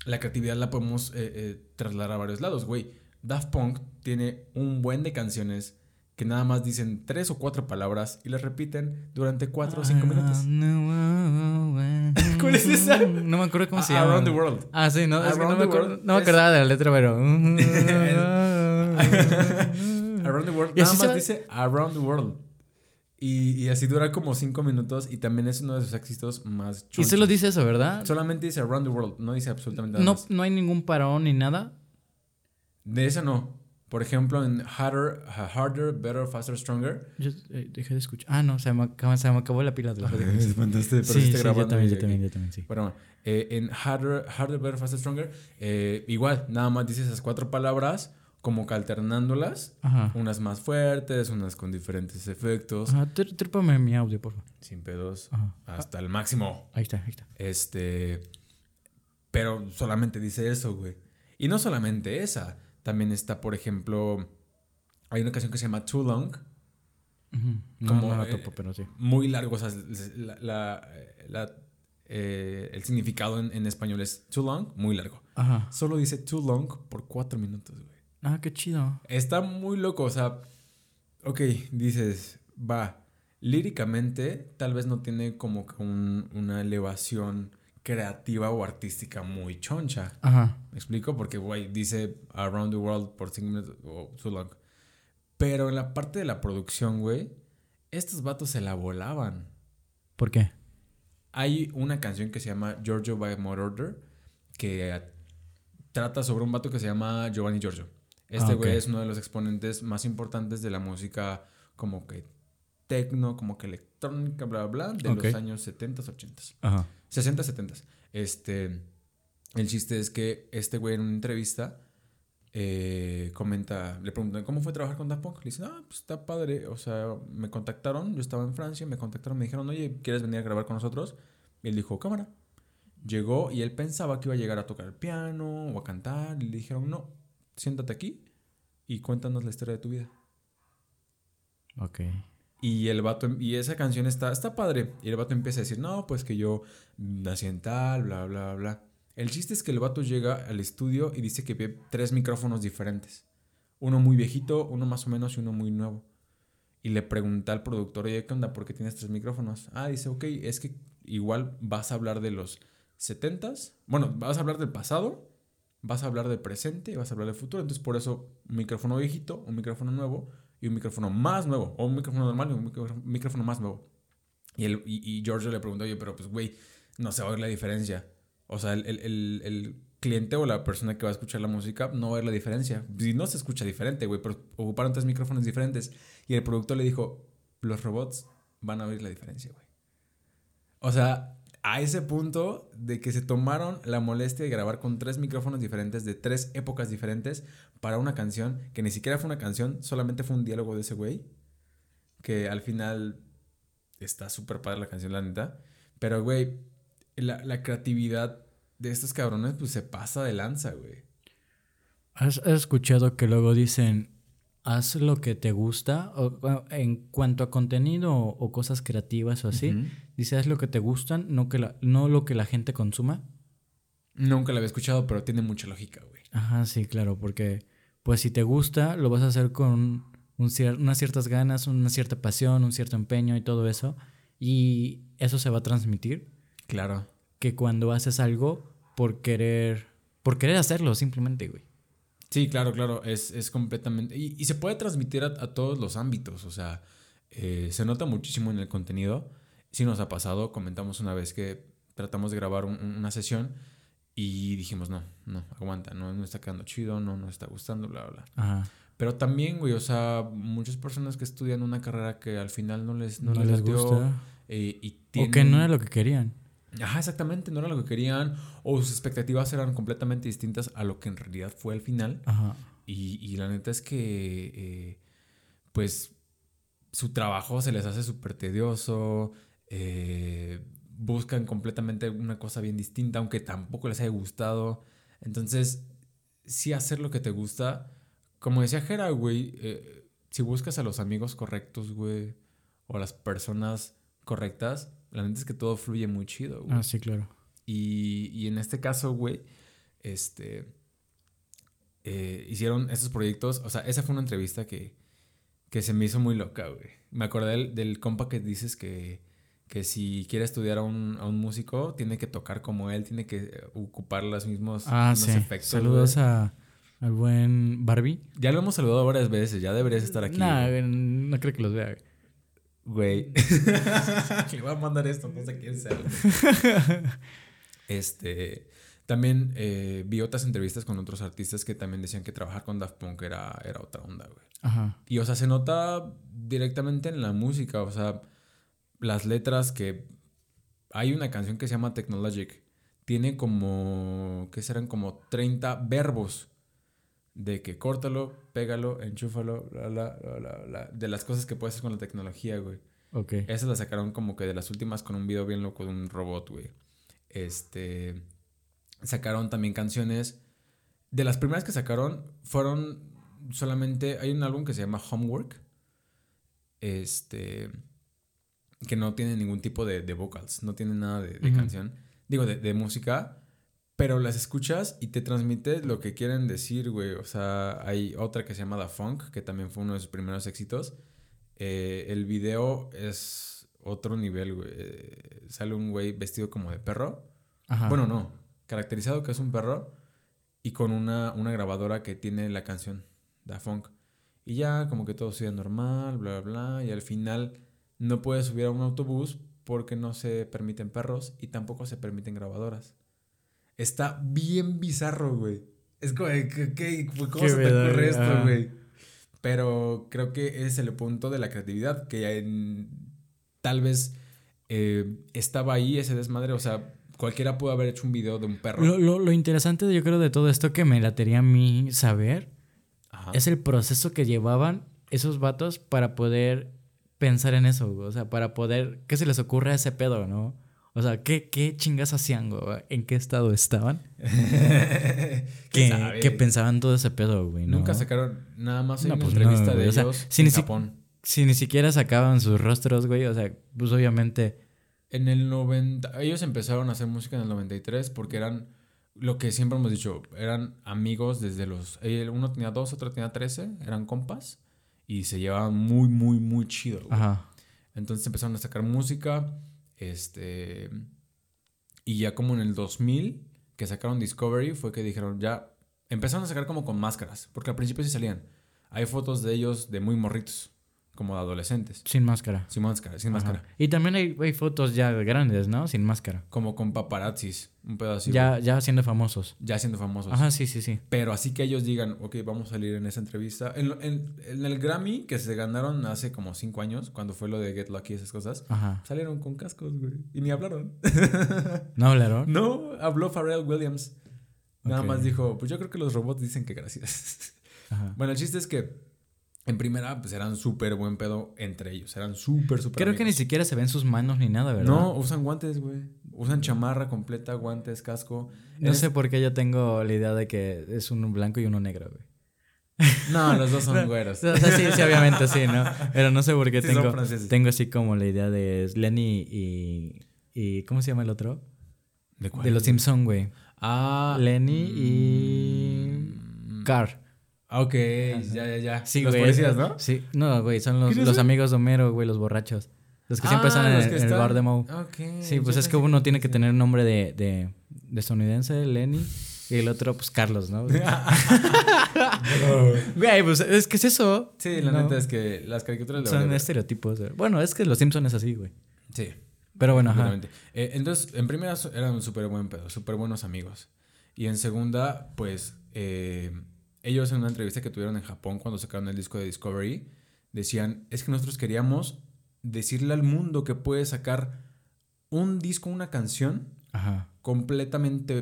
la creatividad la podemos eh, eh, trasladar a varios lados, güey. Daft Punk tiene un buen de canciones que nada más dicen tres o cuatro palabras y las repiten durante cuatro o cinco minutos. (laughs) ¿Cuál es esa? No me acuerdo cómo se llama. Around the World. Ah, sí, no, es que no, me, no me acordaba de la letra, pero. (laughs) Around the World. Nada más dice Around the World. Y, y, así dura como cinco minutos y también es uno de sus éxitos más chonchos. Y solo dice eso, ¿verdad? Solamente dice Around the World, no dice absolutamente nada no, más. No hay ningún parón ni nada. De eso no. Por ejemplo, en Harder, Harder Better, Faster, Stronger. Yo eh, dejé de escuchar. Ah, no, se me, se me acabó la pila de la Mandaste, (laughs) sí, sí, yo también, yo también, yo también, sí. Bueno, eh, en Harder, Harder, Better, Faster, Stronger, eh, igual, nada más dice esas cuatro palabras como que alternándolas, unas más fuertes, unas con diferentes efectos. Ajá, trépame mi audio, por favor. Sin pedos, hasta el máximo. Ahí está, ahí está. Este, pero solamente dice eso, güey. Y no solamente esa, también está, por ejemplo, hay una canción que se llama Too Long. como, la topo, pero sí. Muy largo, o sea, la, eh, el significado en, en, español es too long, muy largo. Ajá. Solo dice too long por cuatro minutos, güey. Ah, qué chido. Está muy loco, o sea, ok, dices, va, líricamente tal vez no tiene como que una elevación creativa o artística muy choncha. Ajá. ¿Me explico? Porque, güey, dice Around the World por 5 minutos o too long. Pero en la parte de la producción, güey, estos vatos se la volaban. ¿Por qué? Hay una canción que se llama Giorgio by Order que trata sobre un vato que se llama Giovanni Giorgio. Este ah, güey es uno de los exponentes más importantes de la música como que tecno, como que electrónica, bla, bla, bla, de los años 70, 80. Ajá. 60, 70. Este, el chiste es que este güey en una entrevista eh, comenta, le preguntan, ¿cómo fue trabajar con Daft Punk? Le dice, ah, pues está padre, o sea, me contactaron, yo estaba en Francia, me contactaron, me dijeron, oye, ¿quieres venir a grabar con nosotros? Y él dijo, cámara. Llegó y él pensaba que iba a llegar a tocar el piano o a cantar, y le dijeron, no, siéntate aquí y cuéntanos la historia de tu vida. Ok. Y el vato, y esa canción está, está padre. Y el vato empieza a decir, no, pues que yo nací en tal, bla, bla, bla. El chiste es que el vato llega al estudio y dice que ve tres micrófonos diferentes. Uno muy viejito, uno más o menos y uno muy nuevo. Y le pregunta al productor, oye, ¿qué onda? ¿Por qué tienes tres micrófonos? Ah, dice, ok, es que igual vas a hablar de los setentas. Bueno, vas a hablar del pasado vas a hablar del presente y vas a hablar del futuro. Entonces, por eso, un micrófono viejito, un micrófono nuevo y un micrófono más nuevo, o un micrófono normal y un micrófono más nuevo. Y, el, y, George le preguntó, oye, pero pues, güey, no se va a ver la diferencia. O sea, el, el, el, cliente o la persona que va a escuchar la música no va a ver la diferencia. Y no se escucha diferente, güey, pero ocuparon tres micrófonos diferentes. Y el productor le dijo, los robots van a oír la diferencia, güey. O sea, a ese punto de que se tomaron la molestia de grabar con tres micrófonos diferentes de tres épocas diferentes para una canción que ni siquiera fue una canción, solamente fue un diálogo de ese güey. Que al final está súper padre la canción, la neta. Pero, güey, la, creatividad de estos cabrones, pues se pasa de lanza, güey. ¿Has, escuchado que luego dicen, haz lo que te gusta o, en cuanto a contenido o, cosas creativas o así. Dice, haz lo que te gustan, no, que la, no lo que la gente consuma. Nunca la había escuchado, pero tiene mucha lógica, güey. Ajá, sí, claro, porque pues si te gusta, lo vas a hacer con un unas ciertas ganas, una cierta pasión, un cierto empeño y todo eso. Y eso se va a transmitir. Claro. Que cuando haces algo por querer, por querer hacerlo simplemente, güey. Sí, claro, claro, es, es completamente... Y, se puede transmitir a, todos los ámbitos, o sea, eh, se nota muchísimo en el contenido. Sí nos ha pasado, comentamos una vez que tratamos de grabar una sesión y dijimos, no, no, aguanta, no, no está quedando chido, no nos está gustando, bla, bla. Ajá. Pero también, güey, o sea, muchas personas que estudian una carrera que al final no les, no, les, gusta. Eh, y O que no era lo que querían. Ajá, exactamente, no era lo que querían. O sus expectativas eran completamente distintas a lo que en realidad fue al final. Ajá. Y, y la neta es que, eh, pues, su trabajo se les hace súper tedioso. Eh, buscan completamente una cosa bien distinta, aunque tampoco les haya gustado. Entonces, sí hacer lo que te gusta. Como decía Jera, güey, eh, si buscas a los amigos correctos, güey, o a las personas correctas, la neta es que todo fluye muy chido, güey. Ah, sí, claro. Y, y en este caso, güey, este, eh, hicieron esos proyectos. O sea, esa fue una entrevista que, que se me hizo muy loca, güey. Me acordé del, del compa que dices que que si quiere estudiar a un, a un, músico, tiene que tocar como él, tiene que ocupar los mismos, ah, sí. efectos. Saludos a, al buen Barbie. Ya lo hemos saludado varias veces, ya deberías estar aquí. Nah, no creo que los vea. Güey. (laughs) Le voy a mandar esto, no sé quién sea. (laughs) este. También eh, vi otras entrevistas con otros artistas que también decían que trabajar con Daft Punk era, era otra onda, güey. Ajá. Y, o sea, se nota directamente en la música, o sea las letras que... Hay una canción que se llama Technologic. Tiene como... ¿Qué serán? Como 30 verbos. De que córtalo, pégalo, enchúfalo, la, la, la, de las cosas que puedes hacer con la tecnología, güey. Ok. Esas las sacaron como que de las últimas con un video bien loco de un robot, güey. Este. Sacaron también canciones. De las primeras que sacaron fueron solamente. Hay un álbum que se llama Homework. Este que no tiene ningún tipo de, de vocals, no tiene nada de, canción, digo, de, música, pero las escuchas y te transmite lo que quieren decir, güey. O sea, hay otra que se llama The Funk, que también fue uno de sus primeros éxitos. Eh, el video es otro nivel, güey. sale un güey vestido como de perro. Bueno, no, caracterizado que es un perro y con una, una grabadora que tiene la canción, The Funk. Y ya como que todo sigue normal, bla, bla, bla. Y al final no puedes subir a un autobús porque no se permiten perros y tampoco se permiten grabadoras. Está bien bizarro, güey. Es como, ¿qué, ¿cómo se te ocurre esto, güey? Pero creo que es el punto de la creatividad, que tal vez eh, estaba ahí ese desmadre, o sea, cualquiera pudo haber hecho un video de un perro. Lo, lo, interesante, yo creo, de todo esto que me latería a mí saber, es el proceso que llevaban esos vatos para poder pensar en eso, O sea, para poder. ¿Qué se les ocurre a ese pedo, no? O sea, ¿qué, qué chingas hacían, güey? ¿En qué estado estaban? (laughs) ¿Qué, pensaban todo ese pedo, güey? Nunca sacaron nada más en una pues entrevista de ellos si en Japón. Si, ni siquiera sacaban sus rostros, güey. O sea, pues obviamente. En el 90. Ellos empezaron a hacer música en el 93 porque eran. Lo que siempre hemos dicho, eran amigos desde los. Uno tenía dos, otro tenía trece, eran compas y se llevaban muy, muy, muy chido. Ajá. Entonces empezaron a sacar música. Este. Y ya como en el 2000, que sacaron Discovery, fue que dijeron ya. Empezaron a sacar como con máscaras, porque al principio sí salían. Hay fotos de ellos de muy morritos como de adolescentes. Sin máscara. Sin máscara, sin máscara. Y también hay, hay, fotos ya grandes, ¿no? Sin máscara. Como con paparazzis, un pedazo. Ya, ya siendo famosos. Ya siendo famosos. Ajá, sí, sí, sí. Pero así que ellos digan, ok, vamos a salir en esa entrevista. En, en, el Grammy, que se ganaron hace como cinco años, cuando fue lo de Get Lucky y esas cosas, salieron con cascos, güey. Y ni hablaron. (laughs) ¿No hablaron? No, habló Pharrell Williams. Nada más dijo, pues yo creo que los robots dicen que gracias. Ajá. Bueno, el chiste es que en primera, pues eran súper buen pedo entre ellos. Eran súper, súper. Creo que ni siquiera se ven sus manos ni nada, ¿verdad? No, usan guantes, güey. Usan chamarra completa, guantes, casco. No sé por qué yo tengo la idea de que es uno blanco y uno negro, güey. No, los dos son (laughs) güeros. O sea, sí, sí, obviamente sí, ¿no? Pero no sé por qué tengo, tengo así como la idea de Lenny y, y. ¿Cómo se llama el otro? ¿De cuál? De los Simpson, güey. Ah. Lenny y. mm, Car. ah, Ok, ya, ya, ya. Sí, Los güey. policías, ¿no? Sí, no, güey, son los, ¿Quiénes los amigos de Homero, güey, los borrachos. Los que siempre Ah, están en, el- el bar de Moe. Ok, Sí, pues es que uno tiene que tener un nombre de, de, de estadounidense, Lenny, y el otro, pues Carlos, (laughs) ¿no? Güey, pues es que es eso. Sí, la ¿no? neta es que las caricaturas de Son estereotipos. Bueno, es que los Simpsons es así, güey. Sí. Pero bueno, ajá. Eh, entonces, en primera eran súper buen pedo, súper buenos amigos. Y en segunda, pues, eh, ellos en una entrevista que tuvieron en Japón cuando sacaron el disco de Discovery, decían, es que nosotros queríamos decirle al mundo que puede sacar un disco, una canción, Ajá. completamente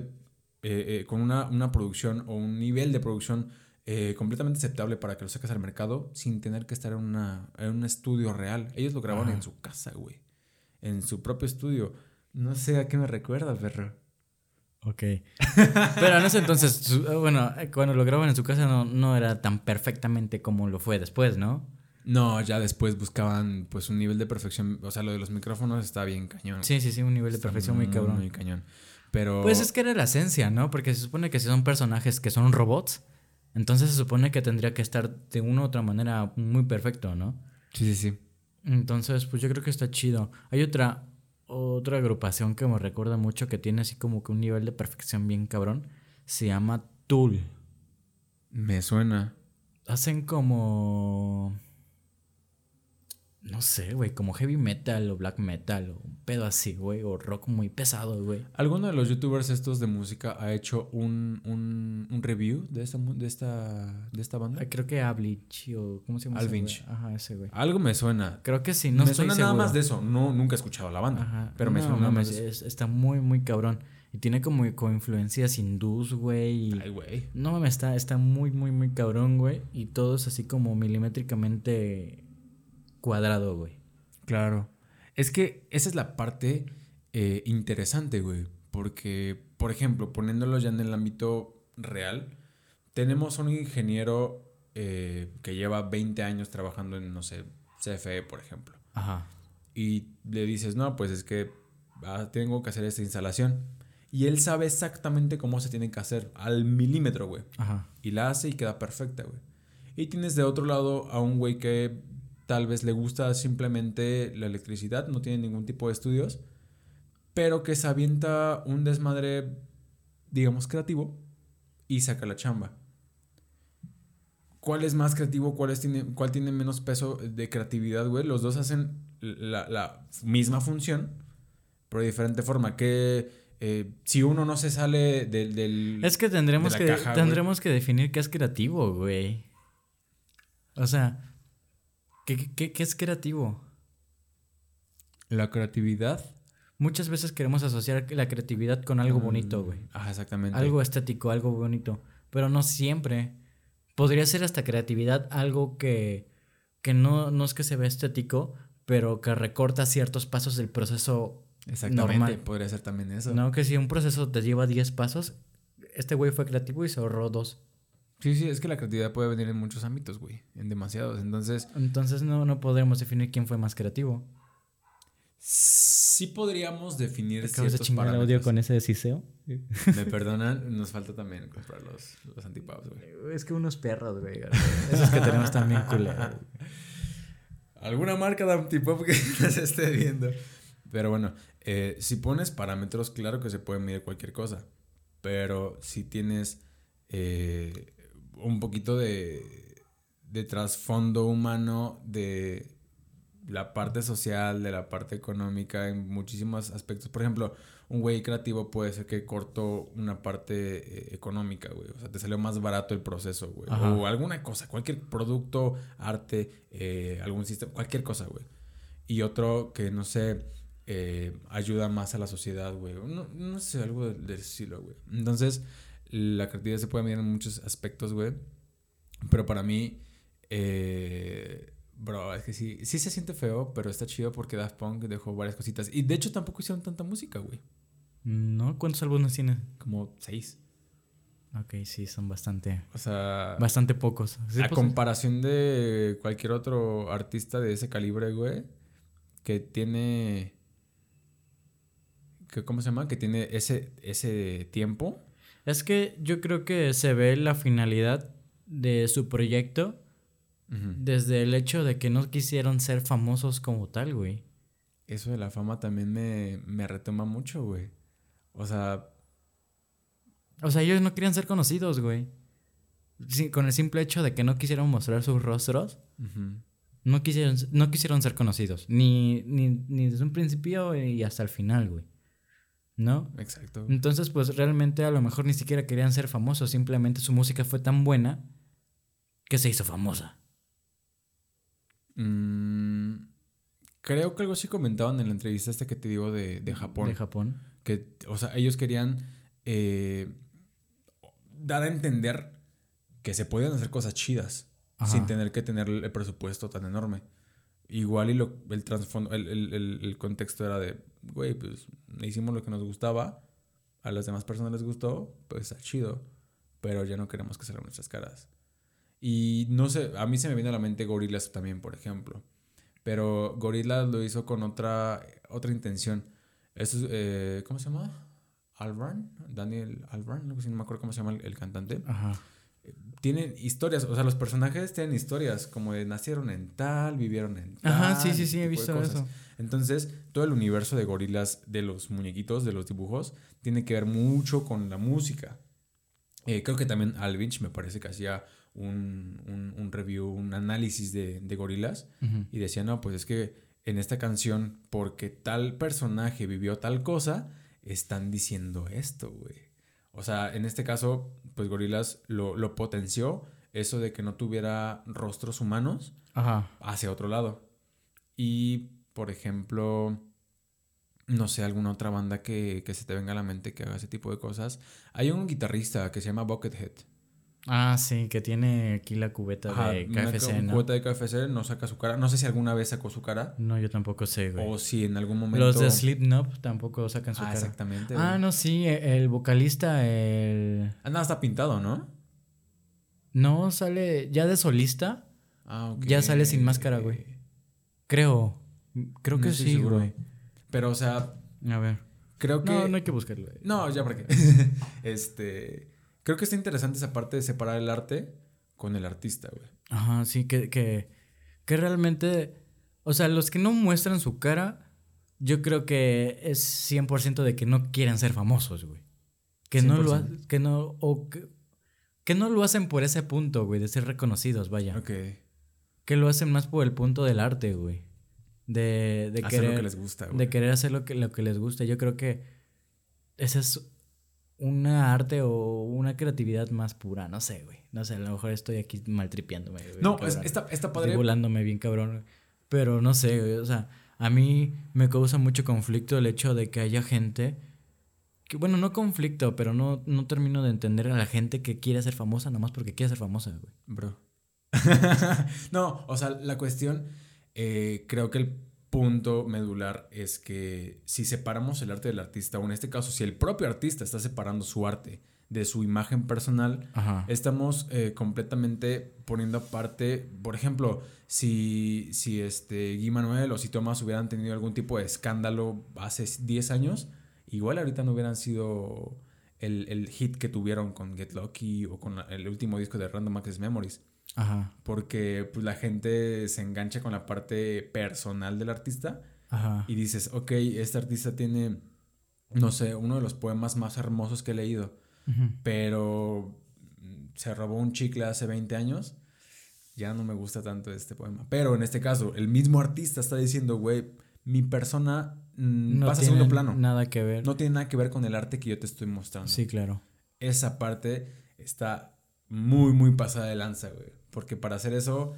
eh, eh, con una, una producción o un nivel de producción eh, completamente aceptable para que lo saques al mercado sin tener que estar en, una, en un estudio real. Ellos lo grabaron Ajá. en su casa, güey. En su propio estudio. No sé a qué me recuerda, perro. Ok. Pero en ese entonces, su- bueno, eh, cuando lo graban en su casa no, no era tan perfectamente como lo fue después, ¿no? No, ya después buscaban pues un nivel de perfección. O sea, lo de los micrófonos está bien cañón. Sí, sí, sí, un nivel de Está perfección muy cabrón. Muy cañón. Pero... Pues es que era la esencia, ¿no? Porque se supone que si son personajes que son robots, entonces se supone que tendría que estar de una u otra manera muy perfecto, ¿no? Sí, sí, sí. Entonces, pues yo creo que está chido. Hay otra otra agrupación que me recuerda mucho que tiene así como que un nivel de perfección bien cabrón. Se llama Tool. Me suena. Hacen como no sé, güey, como heavy metal o black metal o un pedo así, güey, o rock muy pesado, güey. ¿Alguno de los youtubers estos de música ha hecho un, un, un review de esta, de esta, de esta banda? Creo que Ablich o ¿cómo se llama? Alvinch. Ajá, ese güey. Algo me suena. Creo que sí, no me estoy suena nada más de eso. No, nunca he escuchado la banda. Ajá. Pero me No, suena nada más de eso. es- está muy, muy cabrón. Y tiene como, como influencias hindús, güey. Ay, güey. No mames, está, está muy, muy, muy cabrón, güey. Y todo es así como milimétricamente cuadrado, güey. Claro. Es que esa es la parte eh, interesante, güey. Porque, por ejemplo, poniéndolo ya en el ámbito real, tenemos un ingeniero eh, que lleva 20 años trabajando en, no sé, CFE, por ejemplo. Ajá. y le dices, no, pues es que ah, tengo que hacer esta instalación. Y él sabe exactamente cómo se tiene que hacer, al milímetro, güey. Ajá. Y la hace y queda perfecta, güey. Y tienes de otro lado a un güey que tal vez le gusta simplemente la electricidad, no tiene ningún tipo de estudios, pero que se avienta un desmadre, digamos, creativo y saca la chamba. ¿Cuál es más creativo? ¿Cuál, es tiene, cuál tiene menos peso de creatividad, güey? Los dos hacen la, la misma función, pero de diferente forma. Que eh, si uno no se sale del... del Es que tendremos de que, la caja, tendremos que definir qué es creativo, güey. O sea, ¿qué, qué- qué, es creativo? La creatividad. Muchas veces queremos asociar la creatividad con algo bonito, güey. Ah, exactamente. Algo estético, algo bonito. Pero no siempre. Podría ser hasta creatividad algo que, que no, no es que se vea estético, pero que recorta ciertos pasos del proceso Exactamente. normal. Podría ser también eso. No, que si un proceso te lleva 10 pasos, este güey fue creativo y se ahorró dos. Sí, sí, es que la creatividad puede venir en muchos ámbitos, güey. En demasiados. Entonces, Entonces no, no podremos definir quién fue más creativo. sí podríamos definir Acabas de ciertos chingar el audio parámetros. con ese desiseo. Me perdonan, nos falta también comprar los, los antipaps, güey. Es que unos perros, güey. (laughs) Esos que tenemos también culeros. Alguna marca de antipop que (laughs) nos esté viendo. Pero bueno, eh, si pones parámetros, claro que se puede medir cualquier cosa. Pero si tienes eh, un poquito de, de trasfondo humano de la parte social, de la parte económica, en muchísimos aspectos. Por ejemplo, un güey creativo puede ser que cortó una parte eh, económica, güey. O sea, te salió más barato el proceso, güey. Ajá. O alguna cosa, cualquier producto, arte, eh, algún sistema, cualquier cosa, güey. Y otro que, no sé, eh, ayuda más a la sociedad, güey. No, no sé, algo del, del estilo, güey. Entonces, la creatividad se puede medir en muchos aspectos, güey. Pero para mí, eh, bro, es que sí, sí se siente feo, pero está chido porque Daft Punk dejó varias cositas. Y de hecho tampoco hicieron tanta música, güey. ¿No? ¿Cuántos álbumes tiene? Como seis. Ok, sí, son bastante, O sea, bastante pocos. Sí, a comparación de cualquier otro artista de ese calibre, güey, que tiene... Que, ¿Cómo se llama? Que tiene ese, ese tiempo. Es que yo creo que se ve la finalidad de su proyecto desde el hecho de que no quisieron ser famosos como tal, güey. Eso de la fama también me, me retoma mucho, güey. O sea... O sea, ellos no querían ser conocidos, güey. con el simple hecho de que no quisieron mostrar sus rostros, no, quisieron, no quisieron ser conocidos. Ni, ni, ni desde un principio y hasta el final, güey. ¿No? Exacto. Entonces, pues realmente a lo mejor ni siquiera querían ser famosos, simplemente su música fue tan buena que se hizo famosa. Mm, creo que algo sí comentaban en la entrevista esta que te digo de, Japón. De Japón. Que, o sea, ellos querían eh, dar a entender que se podían hacer cosas chidas sin tener que tener el presupuesto tan enorme. Igual y lo, el, el, el contexto era de, güey, pues hicimos lo que nos gustaba, a las demás personas les gustó, pues está chido, pero ya no queremos que salgan nuestras caras. Y no sé, a mí se me viene a la mente Gorillaz también, por ejemplo. Pero Gorillaz lo hizo con otra, otra intención. Eh, ¿Cómo se llama? Albarn, Daniel Albarn, no me acuerdo cómo se llama el, cantante. Ajá. Tienen historias, o sea, los personajes tienen historias, como de nacieron en tal, vivieron en tal. Ajá, sí, sí, sí, he visto eso. Entonces, todo el universo de gorilas, de los muñequitos, de los dibujos, tiene que ver mucho con la música. Eh, creo que también Alvinch me parece que hacía un, un, review, un análisis de, de gorilas y decía, no, pues es que en esta canción, porque tal personaje vivió tal cosa, están diciendo esto, güey. O sea, en este caso, pues Gorilas lo, lo potenció eso de que no tuviera rostros humanos hacia otro lado. Y por ejemplo, no sé, alguna otra banda que, se te venga a la mente que haga ese tipo de cosas. Hay un guitarrista que se llama Buckethead. Ah, sí, que tiene aquí la cubeta de KFC, una ¿no? cubeta de KFC, no saca su cara. No sé si alguna vez sacó su cara. No, yo tampoco sé, güey. O si en algún momento... Los de Slipknot tampoco sacan su ah, cara. exactamente. Ah, no, sí, e, el vocalista, el... Ah, no, está pintado, ¿no? No, sale ya de solista. Ah, ok. Ya sale sin máscara, güey. Creo. Creo que sí, güey. Pero, o sea. A ver. Creo que. No, no hay que buscarlo. No, ya para qué. (laughs) este. Creo que está interesante esa parte de separar el arte con el artista, güey. Ajá, sí, que, que, que realmente. O sea, los que no muestran su cara, yo creo que es 100% de que no quieren ser famosos, güey. Que no lo que no o que, que, no lo hacen por ese punto, güey, de ser reconocidos, vaya. Ok. Que lo hacen más por el punto del arte, güey de, de querer, lo que les gusta, De querer hacer lo que, lo que les gusta. Yo creo que esa es una arte o una creatividad más pura. No sé, güey. No sé, a lo mejor estoy aquí maltripiándome. No, está, está padre. volándome bien cabrón. Pero no sé, güey. O sea, a mí me causa mucho conflicto el hecho de que haya gente. Que, bueno, no conflicto, pero no, no termino de entender a la gente que quiere ser famosa nomás porque quiere ser famosa, güey. Bro. (laughs) no, o sea, la cuestión eh, creo que el punto medular es que si separamos el arte del artista, o en este caso, si el propio artista está separando su arte de su imagen personal, estamos eh, completamente poniendo aparte, por ejemplo, si, si este Guy Manuel o si Thomas hubieran tenido algún tipo de escándalo hace 10 años, igual ahorita no hubieran sido el, el hit que tuvieron con Get Lucky o con el último disco de Random Access Memories. Ajá. Porque pues, la gente se engancha con la parte personal del artista. Ajá. Y dices, ok, este artista tiene, no sé, uno de los poemas más hermosos que he leído. Pero se robó un chicle hace 20 años. Ya no me gusta tanto este poema. Pero en este caso, el mismo artista está diciendo, güey, mi persona mm, no pasa a segundo plano. Nada que ver. No tiene nada que ver con el arte que yo te estoy mostrando. Sí, claro. Esa parte está muy, muy pasada de lanza, güey. Porque para hacer eso,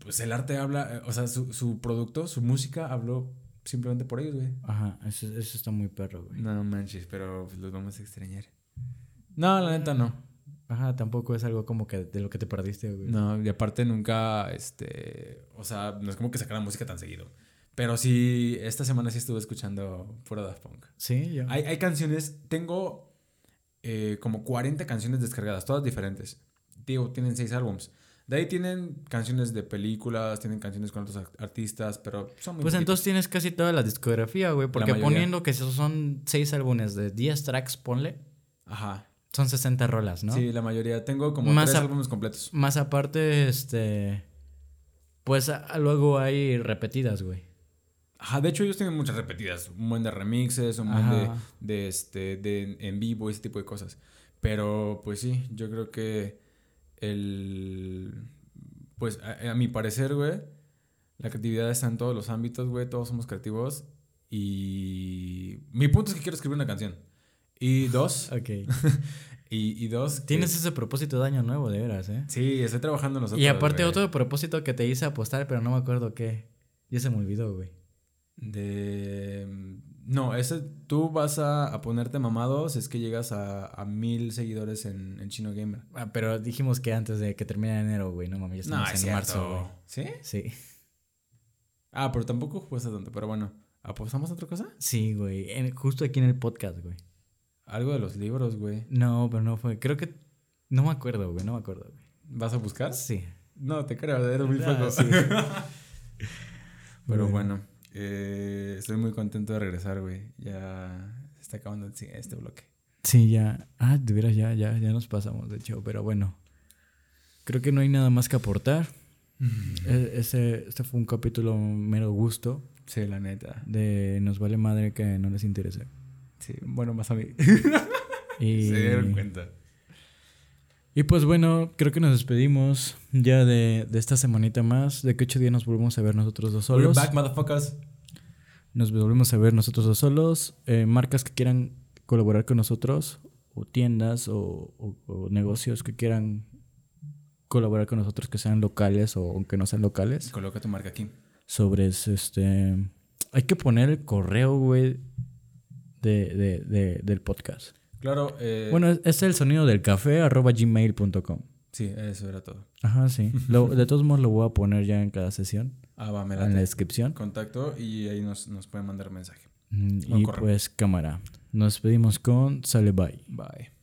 pues el arte habla, o sea, su, su producto, su música habló simplemente por ellos, güey. Ajá, eso, eso está muy perro, güey. No manches, pero pues, los vamos a extrañar. No, la neta no. Ajá, tampoco es algo como que de lo que te perdiste, güey. No, y aparte nunca, este, o sea, no es como que sacaran música tan seguido. Pero sí, esta semana sí estuve escuchando pura Daft Punk. Sí, yo. Hay, hay canciones, tengo eh, como 40 canciones descargadas, todas diferentes digo, tienen seis álbums. De ahí tienen canciones de películas, tienen canciones con otros artistas, pero son muy Pues entonces tienes casi toda la discografía, güey. Porque poniendo que esos son seis álbumes de 10 tracks, ponle. Ajá. Son 60 rolas, ¿no? Sí, la mayoría. Tengo como Más tres álbumes completos. Más aparte, este. Pues a- luego hay repetidas, güey. Ajá, de hecho ellos tienen muchas repetidas. Un buen de remixes, un buen de, de, este, de en vivo, ese tipo de cosas. Pero pues sí, yo creo que el... Pues a, a mi parecer, güey, la creatividad está en todos los ámbitos, güey. Todos somos creativos. Y mi punto es que quiero escribir una canción. Y dos, (laughs) Ok. (laughs) y, y dos... que- Tienes ese propósito de año nuevo, de veras, ¿eh? Sí, estoy trabajando en los y aparte, güey. otro propósito que te hice apostar, pero no me acuerdo qué. Ya se me olvidó, güey. De... No, ese tú vas a, a ponerte mamado si es que llegas a, a mil seguidores en, en Chino Gamer. Ah, pero dijimos que antes de que termine enero, güey. No mames, ya estamos en marzo, güey. ¿Sí? Sí. Ah, pero tampoco cuesta tanto. Pero bueno, ¿apostamos a otra cosa? Sí, güey. En- justo aquí en el podcast, güey. Algo de los libros, güey. No, pero no fue. Creo que. No me acuerdo, güey. No me acuerdo, güey. ¿Vas a buscar? Sí. No, te creo, eres muy Ah, sí. (laughs) Pero Bueno. bueno, eh, estoy muy contento de regresar, güey. Ya se está acabando este bloque. Sí, ya. Ah, de veras, ya, ya, ya nos pasamos, de hecho. Pero bueno. Creo que no hay nada más que aportar. E- Ese, este fue un capítulo mero gusto. Sí, la neta. De nos vale madre que no les interese. Sí, bueno, más a mí. Y, (laughs) Se dieron cuenta. Y pues bueno, creo que nos despedimos ya de, de esta semanita más. De que ocho días nos volvemos a ver nosotros dos We're solos. back, motherfuckers. Nos volvemos a ver nosotros dos solos. Eh, marcas que quieran colaborar con nosotros, o tiendas, o, o- o negocios que quieran colaborar con nosotros, que sean locales o aunque no sean locales. Coloca tu marca aquí. Sobre este. Hay que poner el correo, güey, de, de- de- del podcast. Claro, eh, Bueno, es- es el sonido del café, arroba gmail.com. Sí, eso era todo. Ajá, sí. (laughs) Lo- de todos modos lo voy a poner ya en cada sesión, Ah, va, me en la descripción. Contacto y ahí nos, nos pueden mandar mensaje. Mm, Y correo. pues cámara. Nos despedimos con Sale Bye. Bye.